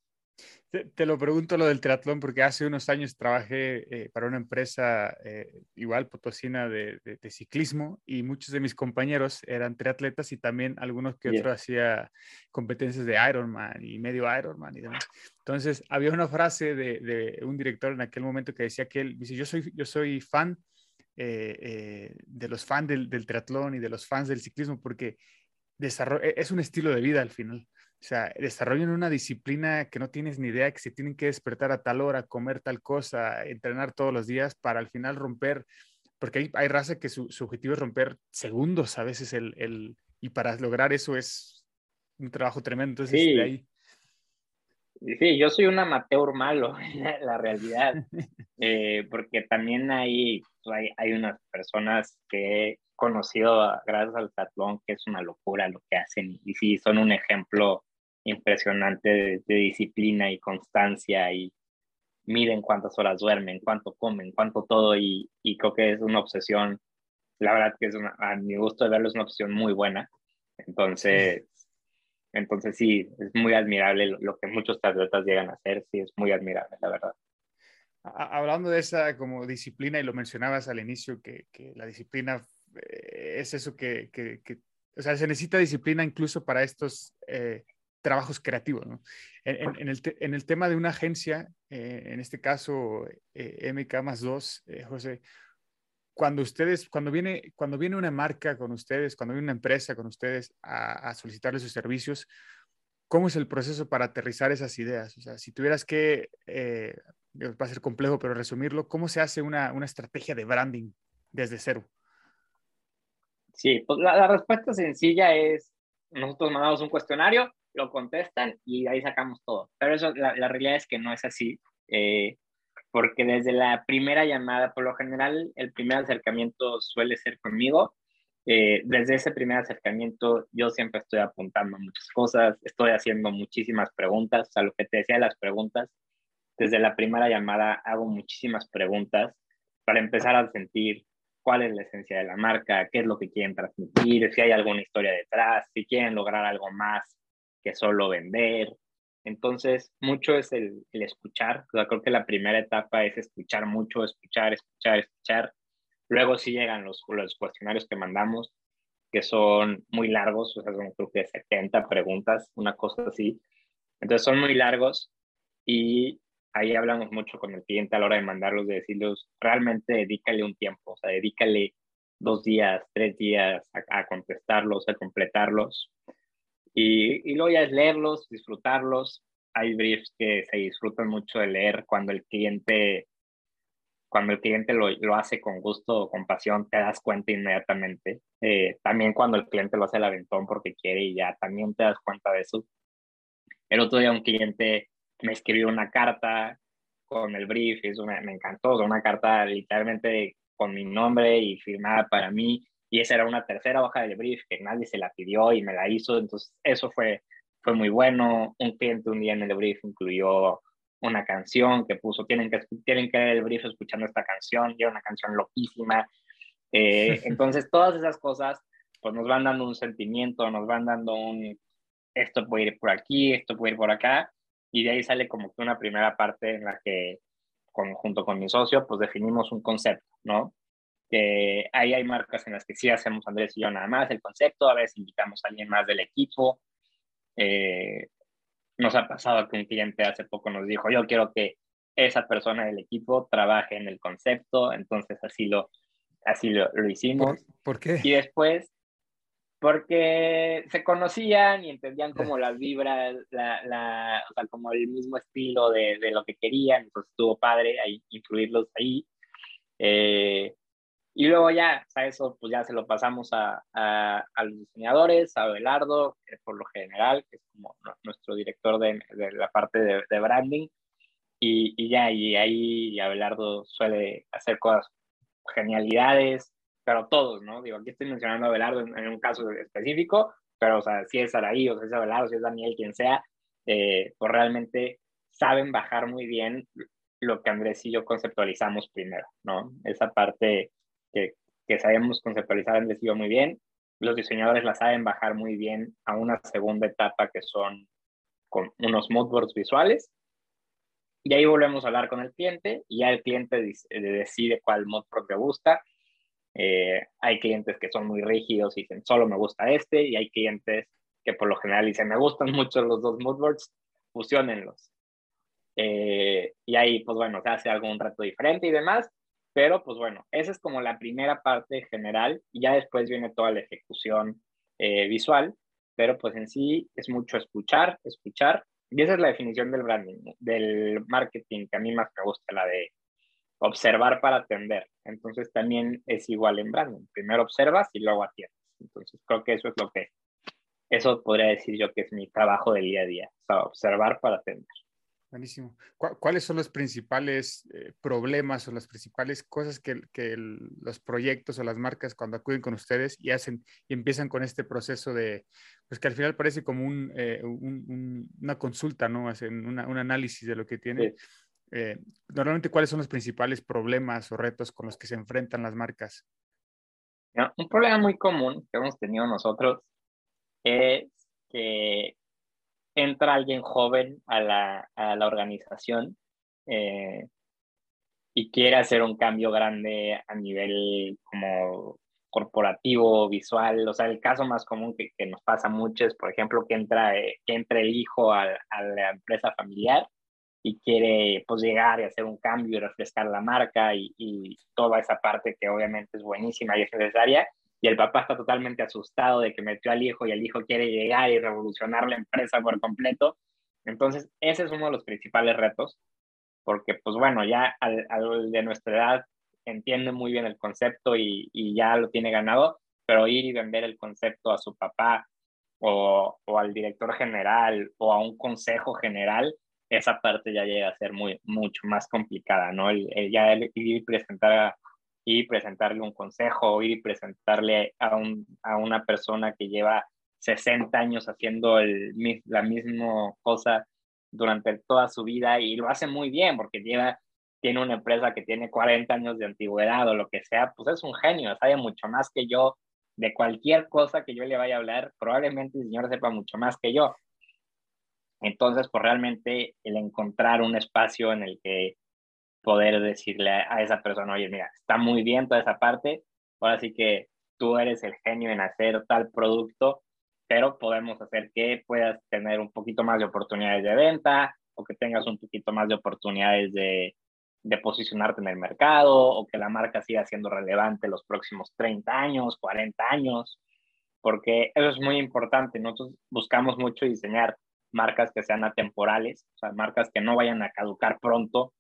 Te, te, lo pregunto lo del triatlón porque hace unos años trabajé eh, para una empresa eh, igual potosina de, de, de, ciclismo y muchos de mis compañeros eran triatletas y también algunos que yeah. otros hacía competencias de Ironman y medio Ironman y demás. Entonces había una frase de, de, un director en aquel momento que decía que él dice yo soy yo soy fan eh, de los fans del, del triatlón y de los fans del ciclismo porque desarrollo, e, es un estilo de vida al final. O sea, desarrollan una disciplina que no tienes ni idea, que se tienen que despertar a tal hora, comer tal cosa, entrenar todos los días para al final romper, porque hay, hay raza que su, su, objetivo es romper segundos a veces el, el, y para lograr eso es un trabajo tremendo. Entonces, sí. de ahí. Sí, yo soy un amateur malo, la realidad, eh, porque también hay, hay, hay unas personas que conocido gracias al tatlón, que es una locura lo que hacen. Y sí, son un ejemplo impresionante de, de, disciplina y constancia y miden cuántas horas duermen, cuánto comen, cuánto todo. Y, y creo que es una obsesión, la verdad que es una, a mi gusto de verlo, es una opción muy buena. Entonces, sí. entonces sí, es muy admirable lo, lo que muchos atletas llegan a hacer. Sí, es muy admirable, la verdad hablando de esa como disciplina, y lo mencionabas al inicio, que, que la disciplina eh, es eso que, que, que, o sea, se necesita disciplina incluso para estos eh, trabajos creativos, ¿no? En, en, el en, el tema de una agencia, eh, en este caso eh, MK más 2, José, cuando ustedes, cuando viene, cuando viene una marca con ustedes, cuando viene una empresa con ustedes a, a solicitarle sus servicios, ¿cómo es el proceso para aterrizar esas ideas? O sea, si tuvieras que, eh, va a ser complejo, pero resumirlo, ¿cómo se hace una, una estrategia de branding desde cero? Sí, pues la, la, respuesta sencilla es, nosotros mandamos un cuestionario, lo contestan y ahí sacamos todo. Pero eso, la, la realidad es que no es así, eh, porque desde la primera llamada, por lo general, el primer acercamiento suele ser conmigo. Eh, desde ese primer acercamiento yo siempre estoy apuntando muchas cosas, estoy haciendo muchísimas preguntas, o sea, lo que te decía de las preguntas, desde la primera llamada hago muchísimas preguntas para empezar a sentir cuál es la esencia de la marca, qué es lo que quieren transmitir, si hay alguna historia detrás, si quieren lograr algo más que solo vender. Entonces, mucho es el, el escuchar. O sea, creo que la primera etapa es escuchar mucho, escuchar, escuchar, escuchar. Luego sí llegan los, los cuestionarios que mandamos, que son muy largos, o sea, son creo que 70 preguntas, una cosa así. Entonces son muy largos y ahí hablamos mucho con el cliente a la hora de mandarlos, de decirles, realmente dedícale un tiempo, o sea, dedícale dos días, tres días a, a contestarlos, a completarlos. Y, y, luego ya es leerlos, disfrutarlos. Hay briefs que se disfrutan mucho de leer cuando el cliente, cuando el cliente lo, lo hace con gusto o con pasión, te das cuenta inmediatamente. Eh, también cuando el cliente lo hace al aventón porque quiere y ya también te das cuenta de eso. El otro día un cliente me escribió una carta con el brief, y eso me, encantó, una carta literalmente con mi nombre y firmada para mí, y esa era una tercera hoja del brief que nadie se la pidió y me la hizo, entonces eso fue, fue muy bueno. Un cliente un día en el brief incluyó una canción que puso, tienen que, tienen que ver el brief escuchando esta canción, y era una canción loquísima. Eh, entonces todas esas cosas pues nos van dando un sentimiento, nos van dando un, esto puede ir por aquí, esto puede ir por acá, y de ahí sale como que una primera parte en la que con, junto con mi socio pues definimos un concepto, ¿no? Que ahí hay marcas en las que sí hacemos Andrés y yo nada más el concepto, a veces invitamos a alguien más del equipo. Eh, nos ha pasado que un cliente hace poco nos dijo, yo quiero que esa persona del equipo trabaje en el concepto, entonces así lo, así lo, lo hicimos. ¿Por, ¿Por, qué? Y después, porque se conocían y entendían como las vibras, la, la, o sea, como el mismo estilo de, de, lo que querían, entonces estuvo padre ahí, incluirlos ahí. Eh, y luego ya, o sea, eso pues ya se lo pasamos a, a, a los diseñadores, a Abelardo, que por lo general, que es como nuestro director de, de la parte de, de branding, y, y, ya, y ahí Abelardo suele hacer cosas, genialidades, pero todos, ¿no? Digo, aquí estoy mencionando a Abelardo en, en un caso específico, pero, o sea, si es Araí, o si es Abelardo, si es Daniel, quien sea, eh, pues realmente saben bajar muy bien lo que Andrés y yo conceptualizamos primero, ¿no? Esa parte que, que sabemos conceptualizar y yo muy bien, los diseñadores la saben bajar muy bien a una segunda etapa que son con unos moodboards visuales. Y ahí volvemos a hablar con el cliente y ya el cliente decide cuál moodboard le gusta. Eh, hay clientes que son muy rígidos y dicen solo me gusta este y hay clientes que por lo general dicen me gustan mucho los dos moodboards, fusionenlos. Eh, y ahí pues bueno, se hace algún reto diferente y demás, pero pues bueno, esa es como la primera parte general y ya después viene toda la ejecución eh, visual, pero pues en sí es mucho escuchar, escuchar, y esa es la definición del branding, del marketing, que a mí más me gusta, la de observar para atender. Entonces también es igual en branding. Primero observas y luego atiendes. Entonces creo que eso es lo que, eso podría decir yo que es mi trabajo del día a día, o observar para atender. Buenísimo. ¿Cuáles son los principales eh, problemas o las principales cosas que, que los proyectos o las marcas cuando acuden con ustedes y hacen y empiezan con este proceso de, pues que al final parece como un, eh, un, una consulta, ¿no? Hacen un análisis de lo que tiene. Eh, normalmente, ¿cuáles son los principales problemas o retos con los que se enfrentan las marcas? Un problema muy común que hemos tenido nosotros es que entra alguien joven a la, a la organización eh, y quiere hacer un cambio grande a nivel como corporativo, visual. O sea, el caso más común que, nos pasa mucho es, por ejemplo, que entra, eh, que entra el hijo a, a, la empresa familiar y quiere pues llegar y hacer un cambio y refrescar la marca y, y toda esa parte que obviamente es buenísima y es necesaria y el papá está totalmente asustado de que metió al hijo y el hijo quiere llegar y revolucionar la empresa por completo. Entonces, ese es uno de los principales retos, porque pues bueno, ya de nuestra edad entiende muy bien el concepto y, ya lo tiene ganado, pero ir y vender el concepto a su papá o, al director general o a un consejo general, esa parte ya llega a ser muy, mucho más complicada, ¿no? El ya ir y presentar a, y presentarle un consejo, ir y presentarle a, un, a una persona que lleva 60 años haciendo el, la misma cosa durante toda su vida y lo hace muy bien porque lleva, tiene una empresa que tiene 40 años de antigüedad o lo que sea, pues es un genio, sabe mucho más que yo de cualquier cosa que yo le vaya a hablar, probablemente el señor sepa mucho más que yo. Entonces, pues realmente el encontrar un espacio en el que poder decirle a esa persona, oye, mira, está muy bien toda esa parte, ahora sí que tú eres el genio en hacer tal producto, pero podemos hacer que puedas tener un poquito más de oportunidades de venta o que tengas un poquito más de oportunidades de, de posicionarte en el mercado o que la marca siga siendo relevante los próximos 30 años, 40 años, porque eso es muy importante. Nosotros buscamos mucho diseñar marcas que sean atemporales, o sea, marcas que no vayan a caducar pronto,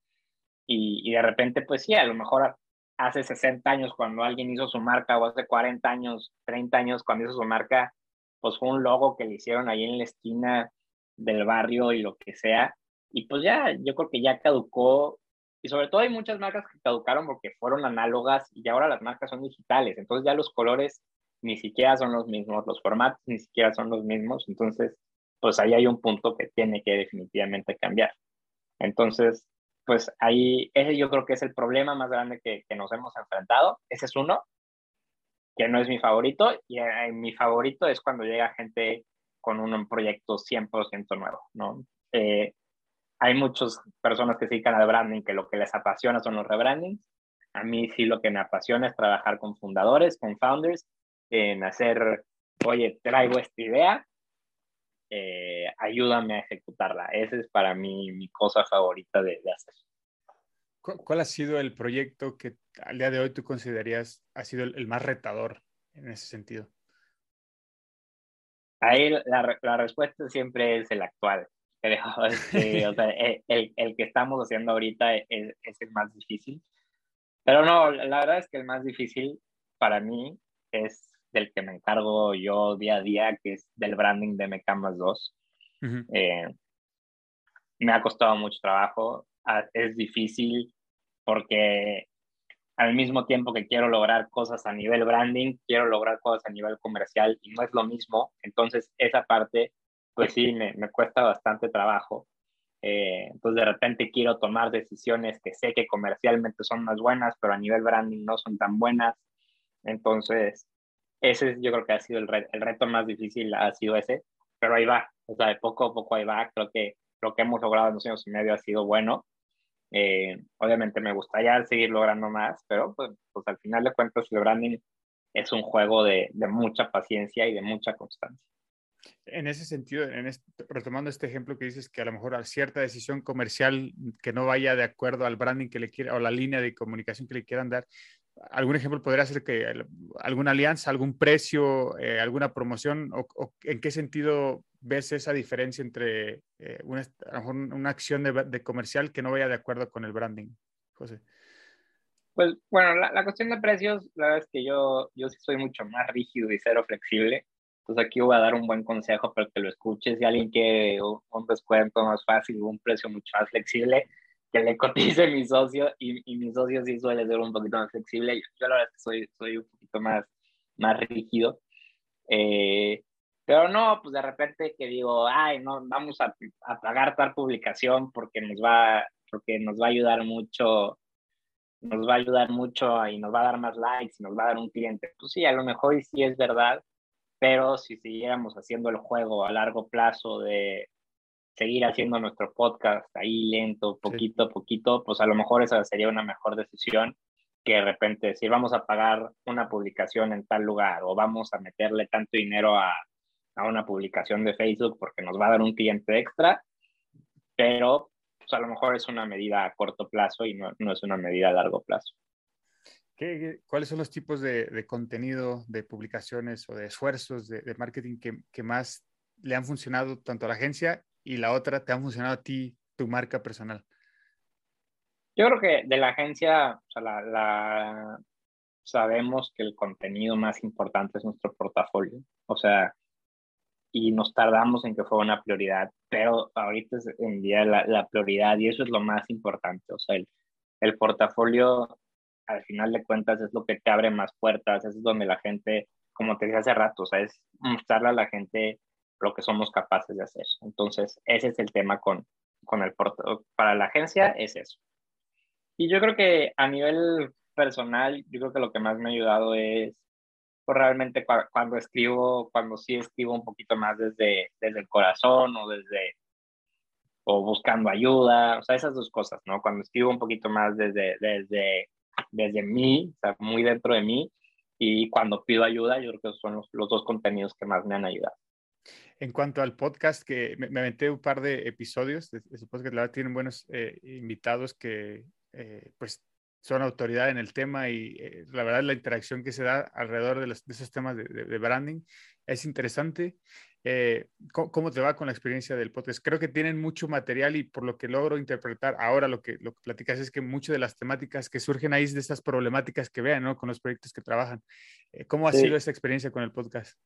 y, de repente, pues sí, a lo mejor hace 60 años cuando alguien hizo su marca o hace 40 años, 30 años cuando hizo su marca, pues fue un logo que le hicieron ahí en la esquina del barrio y lo que sea. Y pues ya, yo creo que ya caducó. Y sobre todo hay muchas marcas que caducaron porque fueron análogas y ahora las marcas son digitales. Entonces ya los colores ni siquiera son los mismos, los formatos ni siquiera son los mismos. Entonces, pues ahí hay un punto que tiene que definitivamente cambiar. Entonces, pues ahí, ese yo creo que es el problema más grande que, que nos hemos enfrentado. Ese es uno, que no es mi favorito, y eh, mi favorito es cuando llega gente con un proyecto 100% nuevo, ¿no? Eh, hay muchas personas que se dedican al branding que lo que les apasiona son los rebrandings. A mí sí lo que me apasiona es trabajar con fundadores, con founders, en hacer, oye, traigo esta idea, eh, ayúdame a ejecutarla. Esa es para mí mi cosa favorita de, hacer. ¿Cuál ha sido el proyecto que al día de hoy tú considerarías ha sido el, más retador en ese sentido? Ahí la, la respuesta siempre es el actual. Este, o sea, el, el, que estamos haciendo ahorita es, es, el más difícil. Pero no, la verdad es que el más difícil para mí es del que me encargo yo día a día, que es del branding de Mecamas 2. eh, me ha costado mucho trabajo, ah, es difícil porque al mismo tiempo que quiero lograr cosas a nivel branding, quiero lograr cosas a nivel comercial y no es lo mismo. Entonces, esa parte, pues sí, me, me cuesta bastante trabajo. Eh, entonces, de repente quiero tomar decisiones que sé que comercialmente son más buenas, pero a nivel branding no son tan buenas. Entonces, ese yo creo que ha sido el, el reto más difícil, ha sido ese, pero ahí va, o sea, de poco a poco ahí va, creo que lo que hemos logrado en dos años y medio ha sido bueno. Eh, obviamente me gustaría seguir logrando más, pero pues, pues, al final de cuentas el branding es un juego de, de mucha paciencia y de mucha constancia. En ese sentido, en retomando este ejemplo que dices que a lo mejor a cierta decisión comercial que no vaya de acuerdo al branding que le quiera o la línea de comunicación que le quieran dar, algún ejemplo podría ser que alguna alianza, algún precio, eh, alguna promoción, o, o en qué sentido ves esa diferencia entre eh, una, a lo mejor una acción de, de comercial que no vaya de acuerdo con el branding, José. Pues bueno, la, la cuestión de precios, la verdad es que yo, yo sí soy mucho más rígido y cero flexible. Entonces aquí voy a dar un buen consejo para que lo escuches. Si alguien quiere un descuento más fácil, un precio mucho más flexible, que le cotice mi socio y, y mi socio sí suele ser un poquito más flexible. Yo, yo la verdad es que soy, soy un poquito más, más rígido. Eh, pero no, pues de repente que digo, ay, no, vamos a, a pagar tal publicación porque nos va, porque nos va a ayudar mucho nos va a ayudar mucho y nos va a dar más likes y nos va a dar un cliente. Pues sí, a lo mejor sí es verdad, pero si siguiéramos haciendo el juego a largo plazo de seguir haciendo nuestro podcast ahí lento, poquito a poquito, pues a lo mejor esa sería una mejor decisión que de repente decir vamos a pagar una publicación en tal lugar o vamos a meterle tanto dinero a, a una publicación de Facebook porque nos va a dar un cliente extra, pero pues a lo mejor es una medida a corto plazo y no, no es una medida a largo plazo. ¿Qué, qué, cuáles son los tipos de, de, contenido, de publicaciones o de esfuerzos de, de marketing que, que, más le han funcionado tanto a la agencia y la otra te han funcionado a ti, tu marca personal? Yo creo que de la agencia, o sea, la, la, sabemos que el contenido más importante es nuestro portafolio. O sea, y nos tardamos en que fue una prioridad, pero ahorita es en día la, la, prioridad y eso es lo más importante. O sea, el, el, portafolio, al final de cuentas, es lo que te abre más puertas, es donde la gente, como te dije hace rato, o sea, es mostrarle a la gente lo que somos capaces de hacer. Entonces, ese es el tema con, con el portafolio. Para la agencia es eso. Y yo creo que a nivel personal, yo creo que lo que más me ha ayudado es pues realmente cuando escribo, cuando sí escribo un poquito más desde, desde el corazón o desde, o buscando ayuda, o sea, esas dos cosas, ¿no? Cuando escribo un poquito más desde, desde, desde mí, o sea, muy dentro de mí, y cuando pido ayuda, yo creo que son los, los dos contenidos que más me han ayudado. En cuanto al podcast, que me, me aventé un par de episodios de ese podcast, la verdad tienen buenos eh, invitados que, eh, pues, son autoridad en el tema y eh, la verdad la interacción que se da alrededor de, los, de esos temas de, de, de, branding es interesante. Eh, ¿cómo, ¿cómo, te va con la experiencia del podcast? Creo que tienen mucho material y por lo que logro interpretar ahora lo que, lo que platicas es que muchas de las temáticas que surgen ahí es de estas problemáticas que vean ¿no? con los proyectos que trabajan. ¿Cómo ha sí. sido esa experiencia con el podcast?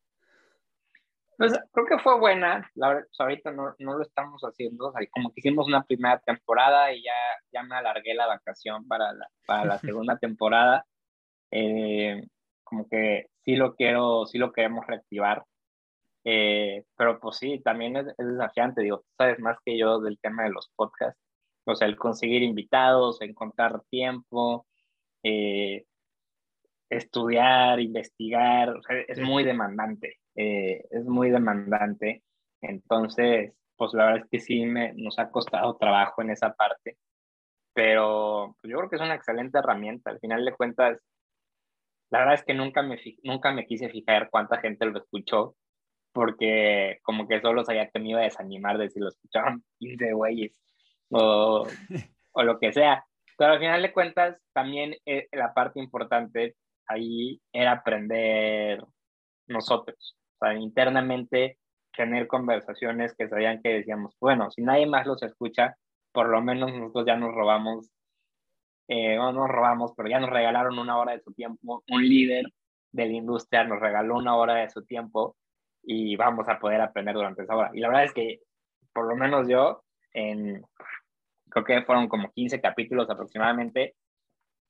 Pues creo que fue buena, la verdad, pues ahorita no, no, lo estamos haciendo, o sea, como que hicimos una primera temporada y ya, ya me alargué la vacación para la, para la segunda temporada, eh, como que sí lo quiero, sí lo queremos reactivar, eh, pero pues sí, también es, es, desafiante, digo, tú sabes más que yo del tema de los podcasts, o sea, el conseguir invitados, encontrar tiempo, eh, estudiar, investigar, o sea, es muy demandante, eh, es muy demandante. Entonces, pues la verdad es que sí me, nos ha costado trabajo en esa parte, pero pues, yo creo que es una excelente herramienta. Al final de cuentas, la verdad es que nunca me, nunca me quise fijar cuánta gente lo escuchó, porque como que solo sabía que me iba a desanimar de si lo escuchaban 15 güeyes o, o lo que sea. Pero al final de cuentas, también eh, la parte importante ahí era aprender nosotros, o sea, internamente tener conversaciones que sabían que decíamos, bueno, si nadie más los escucha, por lo menos nosotros ya nos robamos, eh, no nos robamos, pero ya nos regalaron una hora de su tiempo, un líder de la industria nos regaló una hora de su tiempo y vamos a poder aprender durante esa hora. Y la verdad es que, por lo menos yo, en, creo que fueron como 15 capítulos aproximadamente,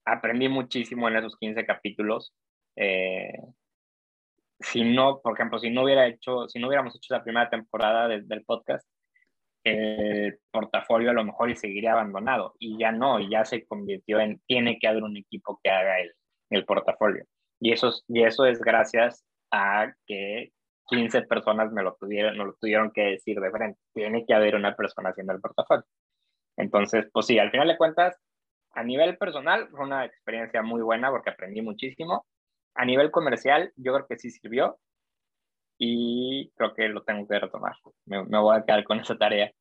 aprendí muchísimo en esos 15 capítulos. Eh, si no, por ejemplo, si no hubiera hecho, si no hubiéramos hecho la primera temporada de, del podcast, el portafolio a lo mejor y seguiría abandonado. Y ya no, y ya se convirtió en, tiene que haber un equipo que haga el, el portafolio. Y eso, y eso es gracias a que 15 personas me lo, tuvieron, me lo tuvieron que decir de frente. Tiene que haber una persona haciendo el portafolio. Entonces, pues sí, al final de cuentas, a nivel personal fue una experiencia muy buena porque aprendí muchísimo. A nivel comercial, yo creo que sí sirvió y creo que lo tengo que retomar. Me, me voy a quedar con esa tarea.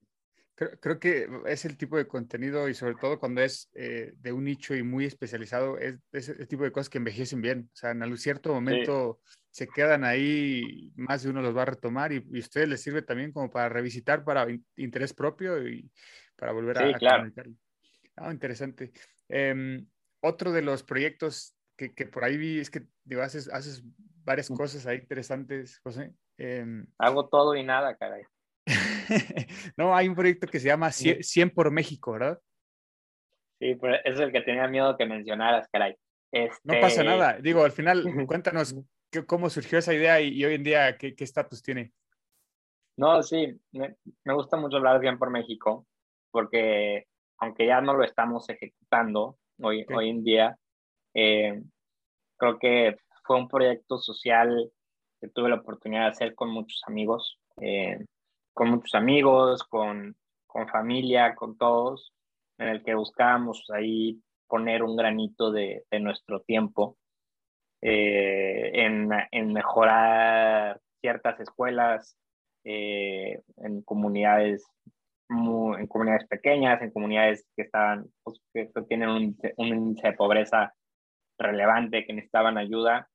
Creo, que es el tipo de contenido y sobre todo cuando es eh, de un nicho y muy especializado, es, ese tipo de cosas que envejecen bien. O sea, en algún cierto momento se quedan ahí, más de uno los va a retomar y, y a ustedes les sirve también como para revisitar para interés propio y para volver a, claro. Ah, interesante. Em, otro de los proyectos que, que, por ahí vi es que digo, haces, haces varias cosas ahí interesantes, José. Em, Hago todo y nada, caray. no, hay un proyecto que se llama 100, por México, ¿verdad? Sí, pero es el que tenía miedo que mencionaras, caray. No pasa este, nada. Digo, al final, cuéntanos cómo surgió esa idea y, hoy en día qué estatus tiene. No, sí, me, gusta mucho hablar 100 por México, porque aunque ya no lo estamos ejecutando hoy, hoy en día, eh, creo que fue un proyecto social que tuve la oportunidad de hacer con muchos amigos. Eh, con muchos amigos, con, con familia, con todos, en el que buscábamos ahí poner un granito de, de nuestro tiempo eh, en, en, mejorar ciertas escuelas eh, en comunidades en comunidades pequeñas, en comunidades que estaban pues, que tienen un, un, índice de pobreza relevante, que necesitaban ayuda.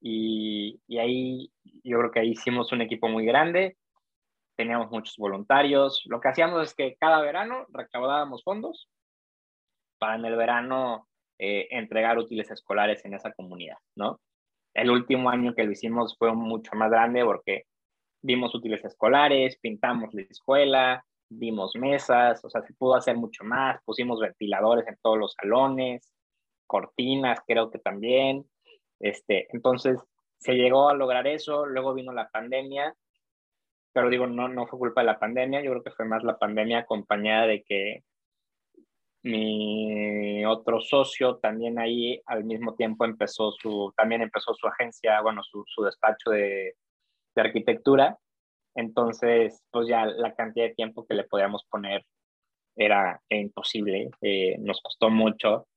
Y, y ahí yo creo que hicimos un equipo muy grande teníamos muchos voluntarios. Lo que hacíamos es que cada verano recaudábamos fondos para en el verano eh, entregar útiles escolares en esa comunidad, ¿no? El último año que lo hicimos fue mucho más grande porque dimos útiles escolares, pintamos la escuela, dimos mesas, o sea, se pudo hacer mucho más, pusimos ventiladores en todos los salones, cortinas creo que también, este, entonces se llegó a lograr eso, luego vino la pandemia pero digo, no, no fue culpa de la pandemia, yo creo que fue más la pandemia acompañada de que mi otro socio también ahí al mismo tiempo empezó su, también empezó su agencia, bueno, su, su despacho de, de, arquitectura. Entonces, pues ya la cantidad de tiempo que le podíamos poner era, imposible. Eh, nos costó mucho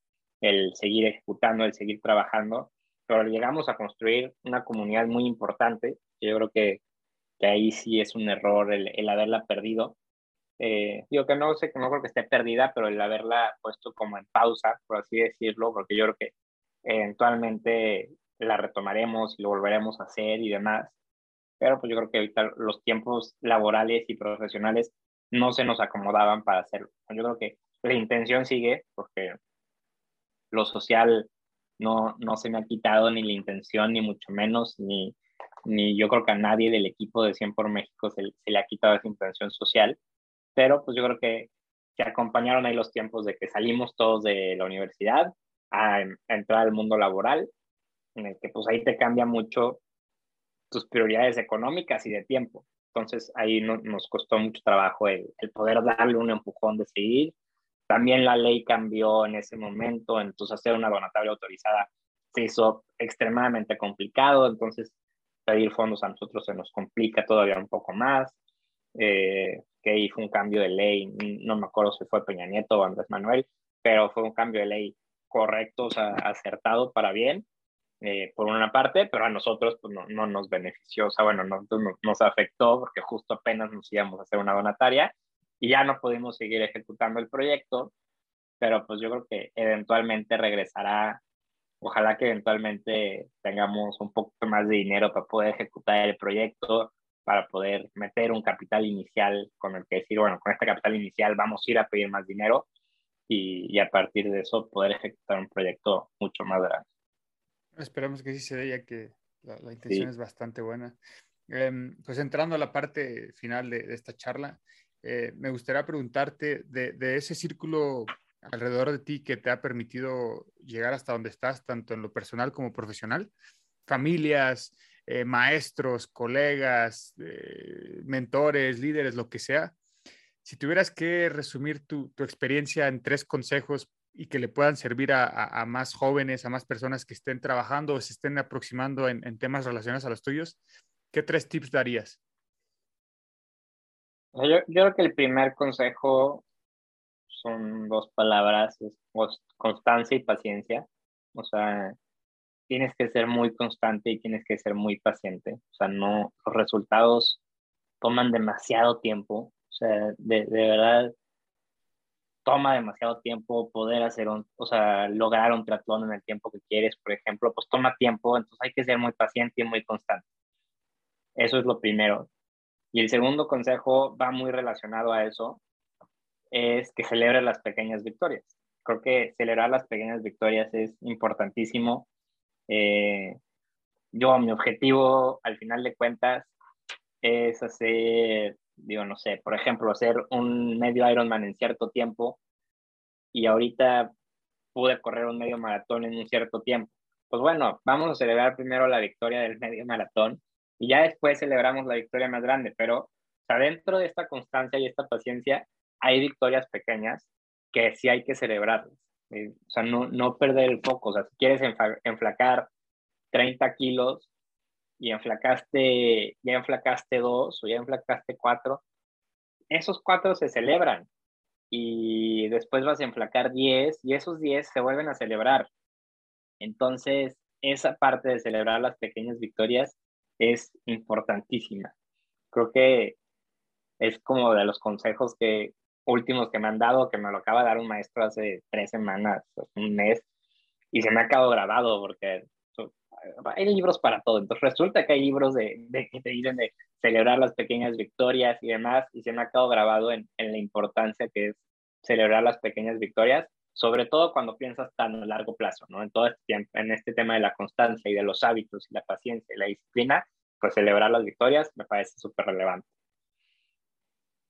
el seguir ejecutando, el seguir trabajando, pero llegamos a construir una comunidad muy importante. Yo creo que que ahí sí es un error el, el haberla perdido. Eh, digo que no sé, no creo que esté perdida, pero el haberla puesto como en pausa, por así decirlo, porque yo creo que eventualmente la retomaremos y lo volveremos a hacer y demás. Pero pues yo creo que ahorita los tiempos laborales y profesionales no se nos acomodaban para hacerlo. Yo creo que la intención sigue, porque lo social no, no se me ha quitado ni la intención, ni mucho menos, ni, ni yo creo que a nadie del equipo de 100 por México se, le ha quitado esa intención social, pero pues yo creo que, que acompañaron ahí los tiempos de que salimos todos de la universidad a, entrar al mundo laboral, en el que pues ahí te cambia mucho tus prioridades económicas y de tiempo. Entonces ahí no, nos costó mucho trabajo el, el, poder darle un empujón de seguir. También la ley cambió en ese momento, entonces hacer una donatable autorizada se hizo extremadamente complicado, entonces pedir fondos a nosotros se nos complica todavía un poco más, eh, que ahí fue un cambio de ley, no me acuerdo si fue Peña Nieto o Andrés Manuel, pero fue un cambio de ley correcto, o sea, acertado para bien, eh, por una parte, pero a nosotros pues, no, no, nos benefició, o sea, bueno, nos, nos afectó porque justo apenas nos íbamos a hacer una donataria y ya no pudimos seguir ejecutando el proyecto, pero pues yo creo que eventualmente regresará Ojalá que eventualmente tengamos un poco más de dinero para poder ejecutar el proyecto, para poder meter un capital inicial con el que decir, bueno, con este capital inicial vamos a ir a pedir más dinero y, a partir de eso poder ejecutar un proyecto mucho más grande. Esperamos que sí se dé, ya que la, intención es bastante buena. Em, pues entrando a la parte final de, esta charla, eh, me gustaría preguntarte de, ese círculo alrededor de ti que te ha permitido llegar hasta donde estás, tanto en lo personal como profesional? Familias, eh, maestros, colegas, eh, mentores, líderes, lo que sea. Si tuvieras que resumir tu, experiencia en tres consejos y que le puedan servir a, más jóvenes, a más personas que estén trabajando o se estén aproximando en, en temas relacionados a los tuyos, ¿qué tres tips darías? Yo, yo, creo que el primer consejo son dos palabras, es constancia y paciencia. O sea, tienes que ser muy constante y tienes que ser muy paciente. O sea, no, los resultados toman demasiado tiempo. O sea, de, de verdad toma demasiado tiempo poder hacer un, o sea, lograr un triatlón en el tiempo que quieres, por ejemplo, pues toma tiempo, entonces hay que ser muy paciente y muy constante. Eso es lo primero. Y el segundo consejo va muy relacionado a eso, es que celebre las pequeñas victorias. Creo que celebrar las pequeñas victorias es importantísimo. Eh, yo, mi objetivo, al final de cuentas, es hacer digo, no sé, por ejemplo, hacer un medio Ironman en cierto tiempo y ahorita pude correr un medio maratón en un cierto tiempo. Pues bueno, vamos a celebrar primero la victoria del medio maratón y ya después celebramos la victoria más grande, pero o sea, dentro de esta constancia y esta paciencia hay victorias pequeñas que sí hay que celebrarlas. Eh, o sea, no, no perder el foco. O sea, si quieres enflacar 30 kilos, y enflacaste, ya enflacaste dos o ya enflacaste cuatro, esos cuatro se celebran y después vas a enflacar diez y esos diez se vuelven a celebrar. Entonces, esa parte de celebrar las pequeñas victorias es importantísima. Creo que es como de los consejos que últimos que me han dado, que me lo acaba de dar un maestro hace tres semanas, un mes, y se me ha quedado grabado porque hay libros para todo. Entonces resulta que hay libros de, que te dicen de celebrar las pequeñas victorias y demás, y se me ha quedado grabado en, en la importancia que es celebrar las pequeñas victorias, sobre todo cuando piensas tan a largo plazo, ¿no? En todo este tiempo, en este tema de la constancia y de los hábitos y la paciencia y la disciplina, pues celebrar las victorias me parece súper relevante.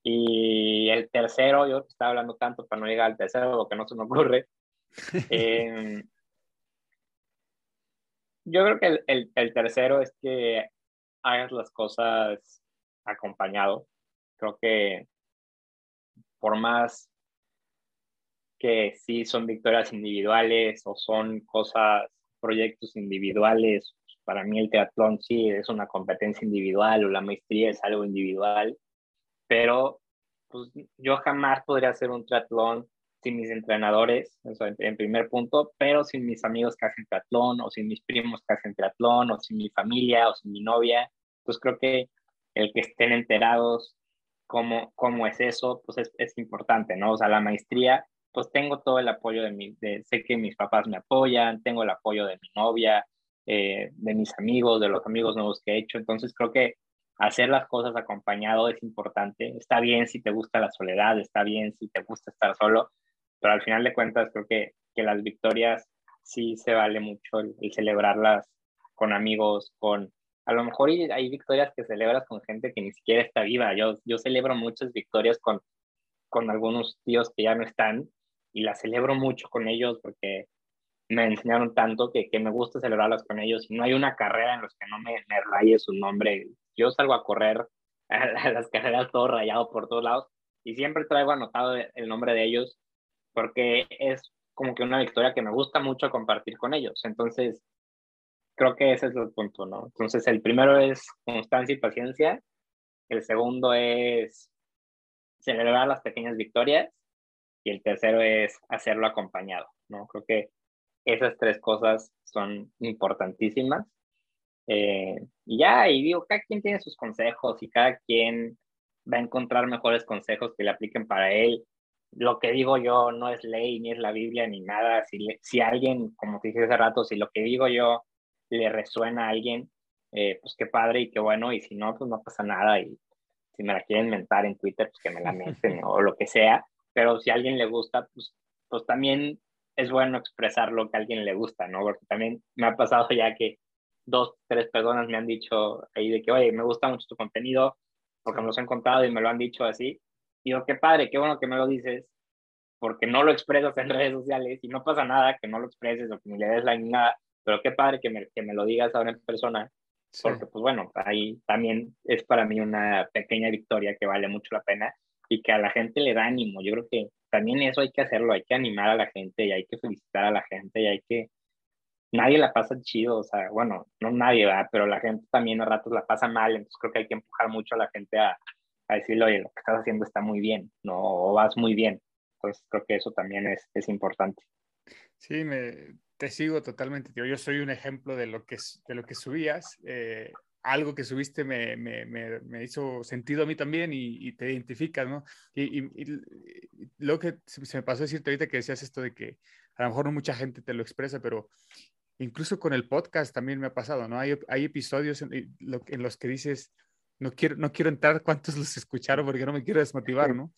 Y el tercero, yo estaba hablando tanto para no llegar al tercero, lo que no se me ocurre, eh, yo creo que el, el, tercero es que hagas las cosas acompañado. Creo que por más que sí son victorias individuales o son cosas, proyectos individuales, para mí el triatlón sí es una competencia individual o la maestría es algo individual, pero pues, yo jamás podría hacer un triatlón sin mis entrenadores, eso en, primer punto, pero sin mis amigos que hacen triatlón, o sin mis primos que hacen triatlón, o sin mi familia, o sin mi novia. Pues creo que el que estén enterados cómo, cómo es eso, pues es, es importante, ¿no? O sea, la maestría, pues tengo todo el apoyo de mi, de, sé que mis papás me apoyan, tengo el apoyo de mi novia, eh, de mis amigos, de los amigos nuevos que he hecho, entonces creo que hacer las cosas acompañado es importante. Está bien si te gusta la soledad, está bien si te gusta estar solo, pero al final de cuentas creo que, que las victorias sí se vale mucho el, celebrarlas con amigos, con... A lo mejor hay victorias que celebras con gente que ni siquiera está viva. Yo, yo celebro muchas victorias con, con algunos tíos que ya no están y las celebro mucho con ellos porque me enseñaron tanto que, que me gusta celebrarlas con ellos y no hay una carrera en los que no me, me raye su nombre. Yo salgo a correr a las carreras todo rayado por todos lados y siempre traigo anotado el nombre de ellos porque es como que una victoria que me gusta mucho compartir con ellos. Entonces, creo que ese es el punto, ¿no? Entonces, el primero es constancia y paciencia. El segundo es celebrar las pequeñas victorias. Y el tercero es hacerlo acompañado, ¿no? Creo que esas tres cosas son importantísimas. Eh, y ya, y digo, cada quien tiene sus consejos y cada quien va a encontrar mejores consejos que le apliquen para él lo que digo yo no es ley, ni es la Biblia, ni nada. Si, si alguien, como te dije hace rato, si lo que digo yo le resuena a alguien, eh, pues qué padre y qué bueno, y si no, pues no pasa nada. Y si me la quieren mentar en Twitter, pues que me la meten o lo que sea. Pero si a alguien le gusta, pues, pues también es bueno expresar lo que a alguien le gusta, ¿no? Porque también me ha pasado ya que dos, tres personas me han dicho ahí de que, oye, me gusta mucho tu contenido, porque me los han contado y me lo han dicho así, digo, qué padre, qué bueno que me lo dices, porque no lo expresas en redes sociales y no pasa nada que no lo expreses o que ni le des la ni nada, pero qué padre que me, que me lo digas ahora en persona, porque pues bueno, ahí también es para mí una pequeña victoria que vale mucho la pena y que a la gente le da ánimo. Yo creo que también eso hay que hacerlo, hay que animar a la gente y hay que felicitar a la gente y hay que... Nadie la pasa chido, o sea, bueno, no nadie, va pero la gente también a ratos la pasa mal, entonces creo que hay que empujar mucho a la gente a, a decirle, oye, lo que estás haciendo está muy bien, ¿no? O vas muy bien. Entonces creo que eso también es, es importante. Sí, me, te sigo totalmente, tío. Yo soy un ejemplo de lo que, de lo que subías. Eh, algo que subiste me, me, me, me hizo sentido a mí también y, y te identificas, ¿no? Y, y, y, lo que se me pasó a decirte ahorita que decías esto de que a lo mejor no mucha gente te lo expresa, pero incluso con el podcast también me ha pasado, ¿no? Hay, hay episodios en, en los que dices, no quiero, no quiero entrar cuántos los escucharon porque no me quiero desmotivar, ¿no?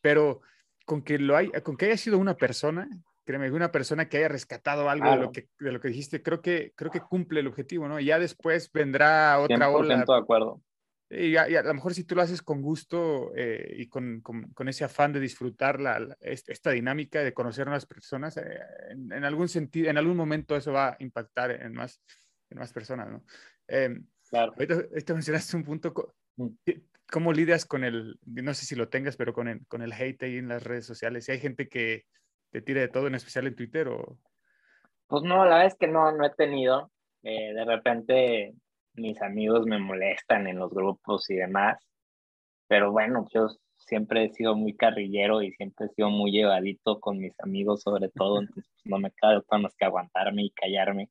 Pero con que, lo hay, con que haya sido una persona, créeme, una persona que haya rescatado algo claro. de, lo que, de lo que dijiste, creo que, creo que cumple el objetivo, ¿no? Y ya después vendrá otra 100% ola. de acuerdo. Y a, y a, lo mejor si tú lo haces con gusto eh, y con, con, con, ese afán de disfrutar la, la, esta dinámica, de conocer a unas personas, eh, en, en, algún sentido, en algún momento eso va a impactar en más, en más personas, ¿no? Eh, claro. ahorita, ahorita, mencionaste un punto, mm. ¿cómo lidias con el, no sé si lo tengas, pero con el, con el hate ahí en las redes sociales? Si hay gente que te tira de todo, en especial en Twitter o... Pues no, la verdad es que no, no he tenido. Eh, de repente mis amigos me molestan en los grupos y demás, pero bueno, yo siempre he sido muy carrillero y siempre he sido muy llevadito con mis amigos sobre todo, entonces pues, no me queda otra más que aguantarme y callarme.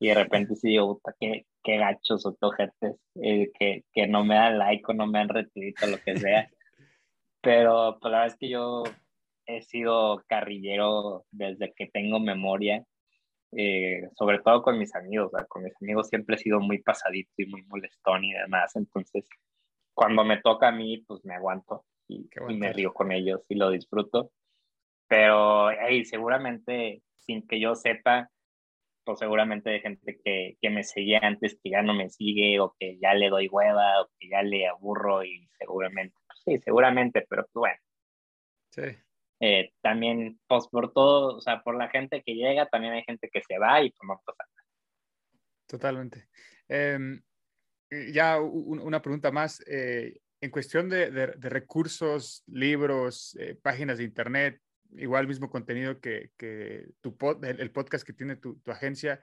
Y de repente sí digo, puta, qué, qué gachos o qué ojetes, eh, que, que no me dan like o no me han retweet lo que sea. Pero pues, la verdad es que yo he sido carrillero desde que tengo memoria eh, sobre todo con mis amigos, ¿verdad? con mis amigos siempre he sido muy pasadito y muy molestón y demás, entonces cuando me toca a mí, pues me aguanto y, y me río con ellos y lo disfruto, pero hey, seguramente sin que yo sepa, pues seguramente hay gente que, que me seguía antes que ya no me sigue o que ya le doy hueva o que ya le aburro y seguramente, pues sí, seguramente, pero pues bueno. Sí. Eh, también, pues por todo, o sea, por la gente que llega, también hay gente que se va y pues no pasa nada. Totalmente. Eh, ya un, una pregunta más. Eh, en cuestión de, de, de recursos, libros, eh, páginas de internet, igual mismo contenido que, que tu pod, el, el, podcast que tiene tu, tu agencia,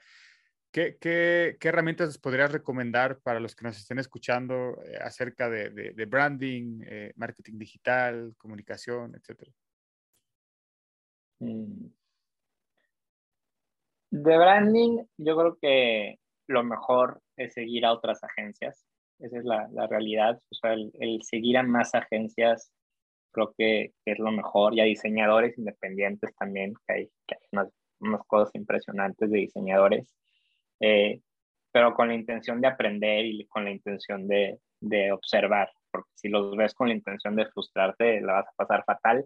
¿qué, qué, ¿qué, herramientas podrías recomendar para los que nos estén escuchando eh, acerca de, de branding, eh, marketing digital, comunicación, etcétera? Mm. De branding, yo creo que lo mejor es seguir a otras agencias. Esa es la, la realidad. O sea, el, seguir a más agencias creo que, es lo mejor. Y a diseñadores independientes también, que hay, que hay unas, cosas impresionantes de diseñadores. Eh, pero con la intención de aprender y con la intención de, de observar. Porque si los ves con la intención de frustrarte, la vas a pasar fatal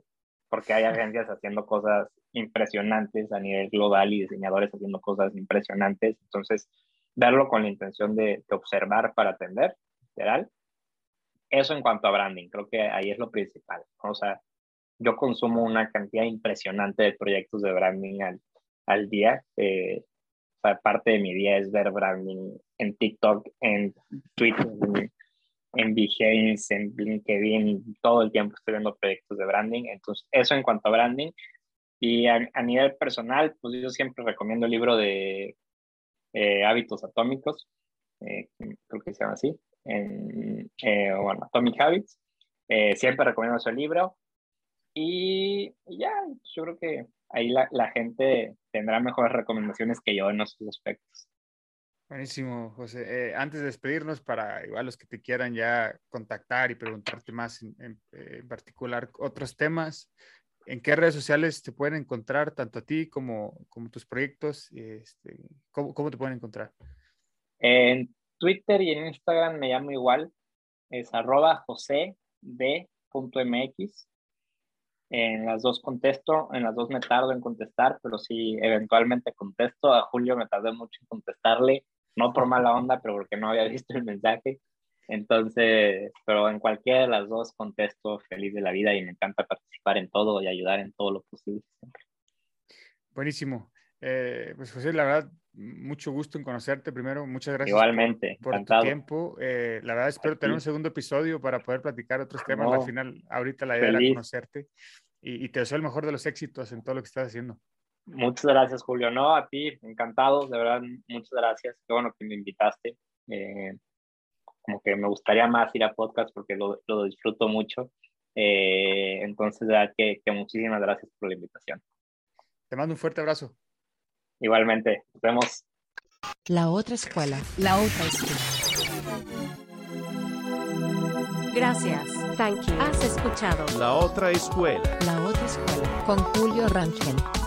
porque hay agencias haciendo cosas impresionantes a nivel global y diseñadores haciendo cosas impresionantes. Entonces, verlo con la intención de, observar para atender, literal. Eso en cuanto a branding, creo que ahí es lo principal. O sea, yo consumo una cantidad impresionante de proyectos de branding al, al día. Eh, o sea, parte de mi día es ver branding en TikTok, en Twitter, en Behance, en LinkedIn, todo el tiempo estoy viendo proyectos de branding. Entonces, eso en cuanto a branding. Y a, a nivel personal, pues yo siempre recomiendo el libro de eh, Hábitos Atómicos, eh, creo que se llama así, en, eh, bueno, Atomic Habits. Eh, siempre recomiendo ese libro. Y, y ya, pues yo creo que ahí la, la gente tendrá mejores recomendaciones que yo en esos aspectos. Buenísimo, José. Eh, antes de despedirnos, para igual los que te quieran ya contactar y preguntarte más en, en, particular otros temas, ¿en qué redes sociales te pueden encontrar, tanto a ti como, como tus proyectos? Este, ¿cómo, ¿Cómo te pueden encontrar? En Twitter y en Instagram me llamo igual, es arroba joseb.mx. En las dos contesto, en las dos me tardo en contestar, pero sí, eventualmente contesto. A Julio me tardé mucho en contestarle no por mala onda, pero porque no había visto el mensaje. Entonces, pero en cualquiera de las dos contesto feliz de la vida y me encanta participar en todo y ayudar en todo lo posible. Buenísimo. Eh, pues José, la verdad, mucho gusto en conocerte primero. Muchas gracias Igualmente, por, por tu tiempo. Eh, la verdad, espero tener un segundo episodio para poder platicar otros temas. No, Al final, ahorita la idea feliz. era conocerte y, y te deseo el mejor de los éxitos en todo lo que estás haciendo. Muchas gracias, Julio. No, a ti, encantado, de verdad, muchas gracias. Qué bueno que me invitaste. Eh, como que me gustaría más ir a podcast porque lo, lo disfruto mucho. Eh, entonces, de verdad que, que, muchísimas gracias por la invitación. Te mando un fuerte abrazo. Igualmente, nos vemos. La otra escuela, la otra escuela. Gracias. Thank you. Has escuchado La otra escuela. La otra escuela. Con Julio Rangel.